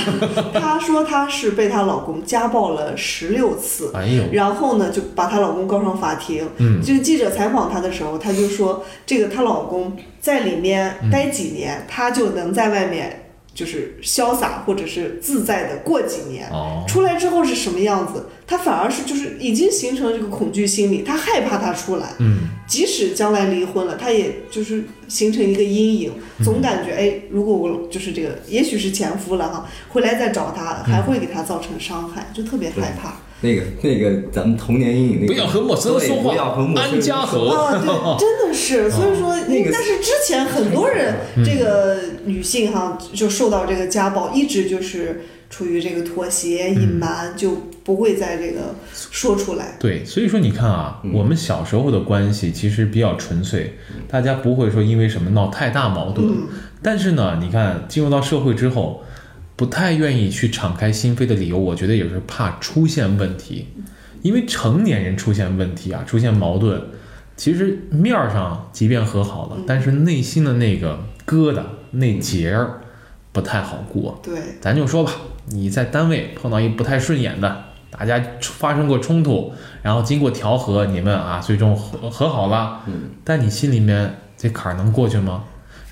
她说她是被她老公家暴了十六次，哎呦，然后呢就把她老公告上法庭。嗯。这个记者采访她的时候，她就说，这个她老公在里面嗯。待几年，她就能在外面就是潇洒或者是自在的过几年。哦，出来之后是什么样子，他反而是就是已经形成了这个恐惧心理，他害怕他出来。嗯，即使将来离婚了，他也就是形成一个阴影，嗯总感觉哎，如果我就是这个，也许是前夫了哈，回来再找他，嗯还会给他造成伤害，就特别害怕。那个那个咱们童年阴影那个，不要和陌生人说话不要和陌生人安家说和话啊，对，真的是，所以说，那个但是之前很多人，嗯这个女性哈，就受到这个家暴，一直就是处于这个妥协、隐瞒，就不会在这个说出来。对，所以说你看啊，我们小时候的关系其实比较纯粹，大家不会说因为什么闹太大矛盾。但是呢，你看进入到社会之后，不太愿意去敞开心扉的理由，我觉得也是怕出现问题，因为成年人出现问题啊，出现矛盾，其实面儿上即便和好了，但是内心的那个疙瘩那结儿不太好过。对，咱就说吧，你在单位碰到一不太顺眼的，大家发生过冲突，然后经过调和，你们啊最终和和好了，嗯，但你心里面这坎儿能过去吗？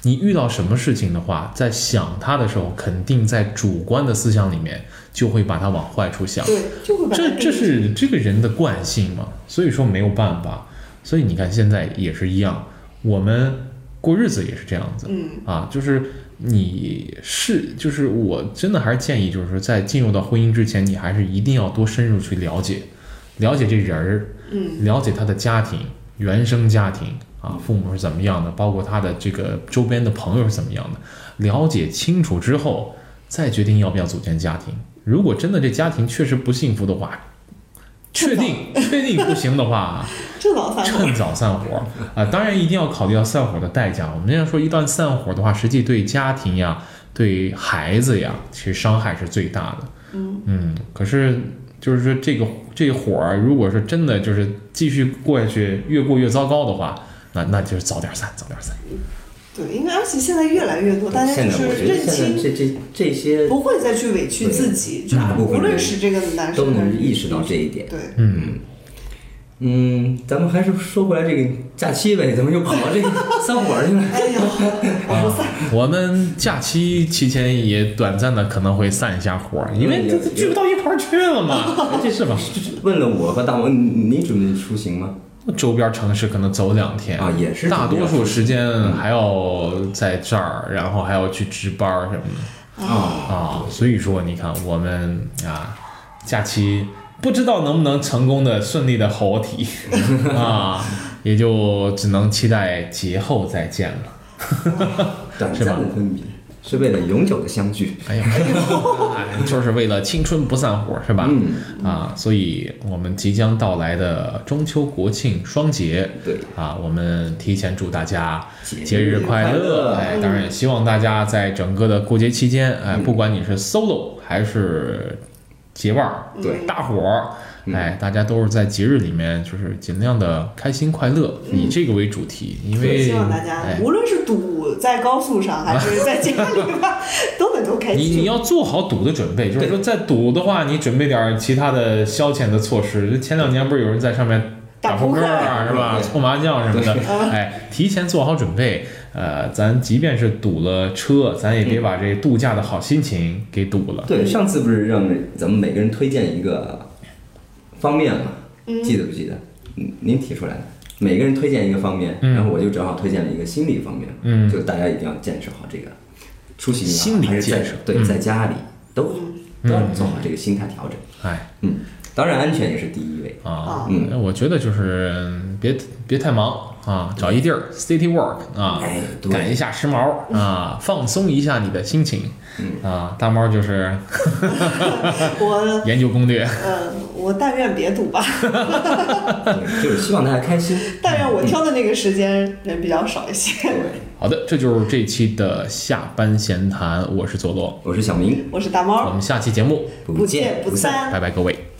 你遇到什么事情的话，在想它的时候，肯定在主观的思想里面就会把它往坏处想。对，就会把这这是这个人的惯性嘛，所以说没有办法。所以你看现在也是一样，我们过日子也是这样子，嗯啊，就是你是就是我真的还是建议，就是说在进入到婚姻之前，你还是一定要多深入去了解，了解这人儿，嗯，了解他的家庭、原生家庭啊，父母是怎么样的，包括他的这个周边的朋友是怎么样的，了解清楚之后，再决定要不要组建家庭。如果真的这家庭确实不幸福的话，确定确定不行的话，趁早散。趁早散伙啊！当然一定要考虑到散伙的代价。我们要说，一旦散伙的话，实际对家庭呀、对孩子呀，其实伤害是最大的。嗯可是就是说，这个这个火儿，如果是真的就是继续过下去，越过越糟糕的话，那那就是早点散，早点散。对，因为而且现在越来越多，大家就是认清，这这这些不会再去委屈自己，就无论是这个男生还是能意识到这一点。对，嗯，嗯，咱们还是说回来这个假期呗，怎么又跑到这个 散伙去了？哎呦，我不散。我们假期期间也短暂的可能会散一下伙，因为这这聚不到一块儿去了嘛，这是吧？问了我和大王，你你准备出行吗？周边城市可能走两天啊也是大多数时间还要在这儿，然后还要去值班儿什么的。啊，啊，所以说你看我们啊，假期不知道能不能成功的顺利的合体 啊，也就只能期待节后再见了。短是吧暂的分别是为了永久的相聚。哎呀，哎就是为了青春不散伙，是吧？嗯，啊，所以我们即将到来的中秋、国庆双节，对。啊，我们提前祝大家节节日快快乐哎，当然也希望大家在整个的过节期间，哎，不管你是 solo 还是结伴儿，对。大伙儿，哎，大家都是在节日里面，就是尽量的开心快乐，以这个为主题，因为希望大家哎无论是堵在高速上还是在家里吧，都能多开心。你你要做好堵的准备，就是说在堵的话，你准备点儿其他的消遣的措施。前两年不是有人在上面打扑克啊，是吧？搓麻将什么的，哎，提前做好准备。呃，咱即便是堵了车，咱也别把这度假的好心情给堵了。对，上次不是让咱们每个人推荐一个方面嘛？记得不记得？嗯，您提出来的，每个人推荐一个方面，嗯。然后我就正好推荐了一个心理方面，嗯。就大家一定要建设好这个出行心理还是在建设。对，嗯。在家里都好，都要做好这个心态调整。哎。嗯，当然安全也是第一位。啊，嗯。我觉得就是嗯别别太忙啊，找一地儿 city work 啊赶一下时髦啊，放松一下你的心情嗯啊。大猫就是 我 研究攻略。嗯，我但愿别赌吧，对就是希望大家开心。但愿我挑的那个时间人比较少一些。对，好的，这就是这期的下班闲谈，我是佐罗，我是小明，我是大猫我，们下期节目不见不。散拜拜各位。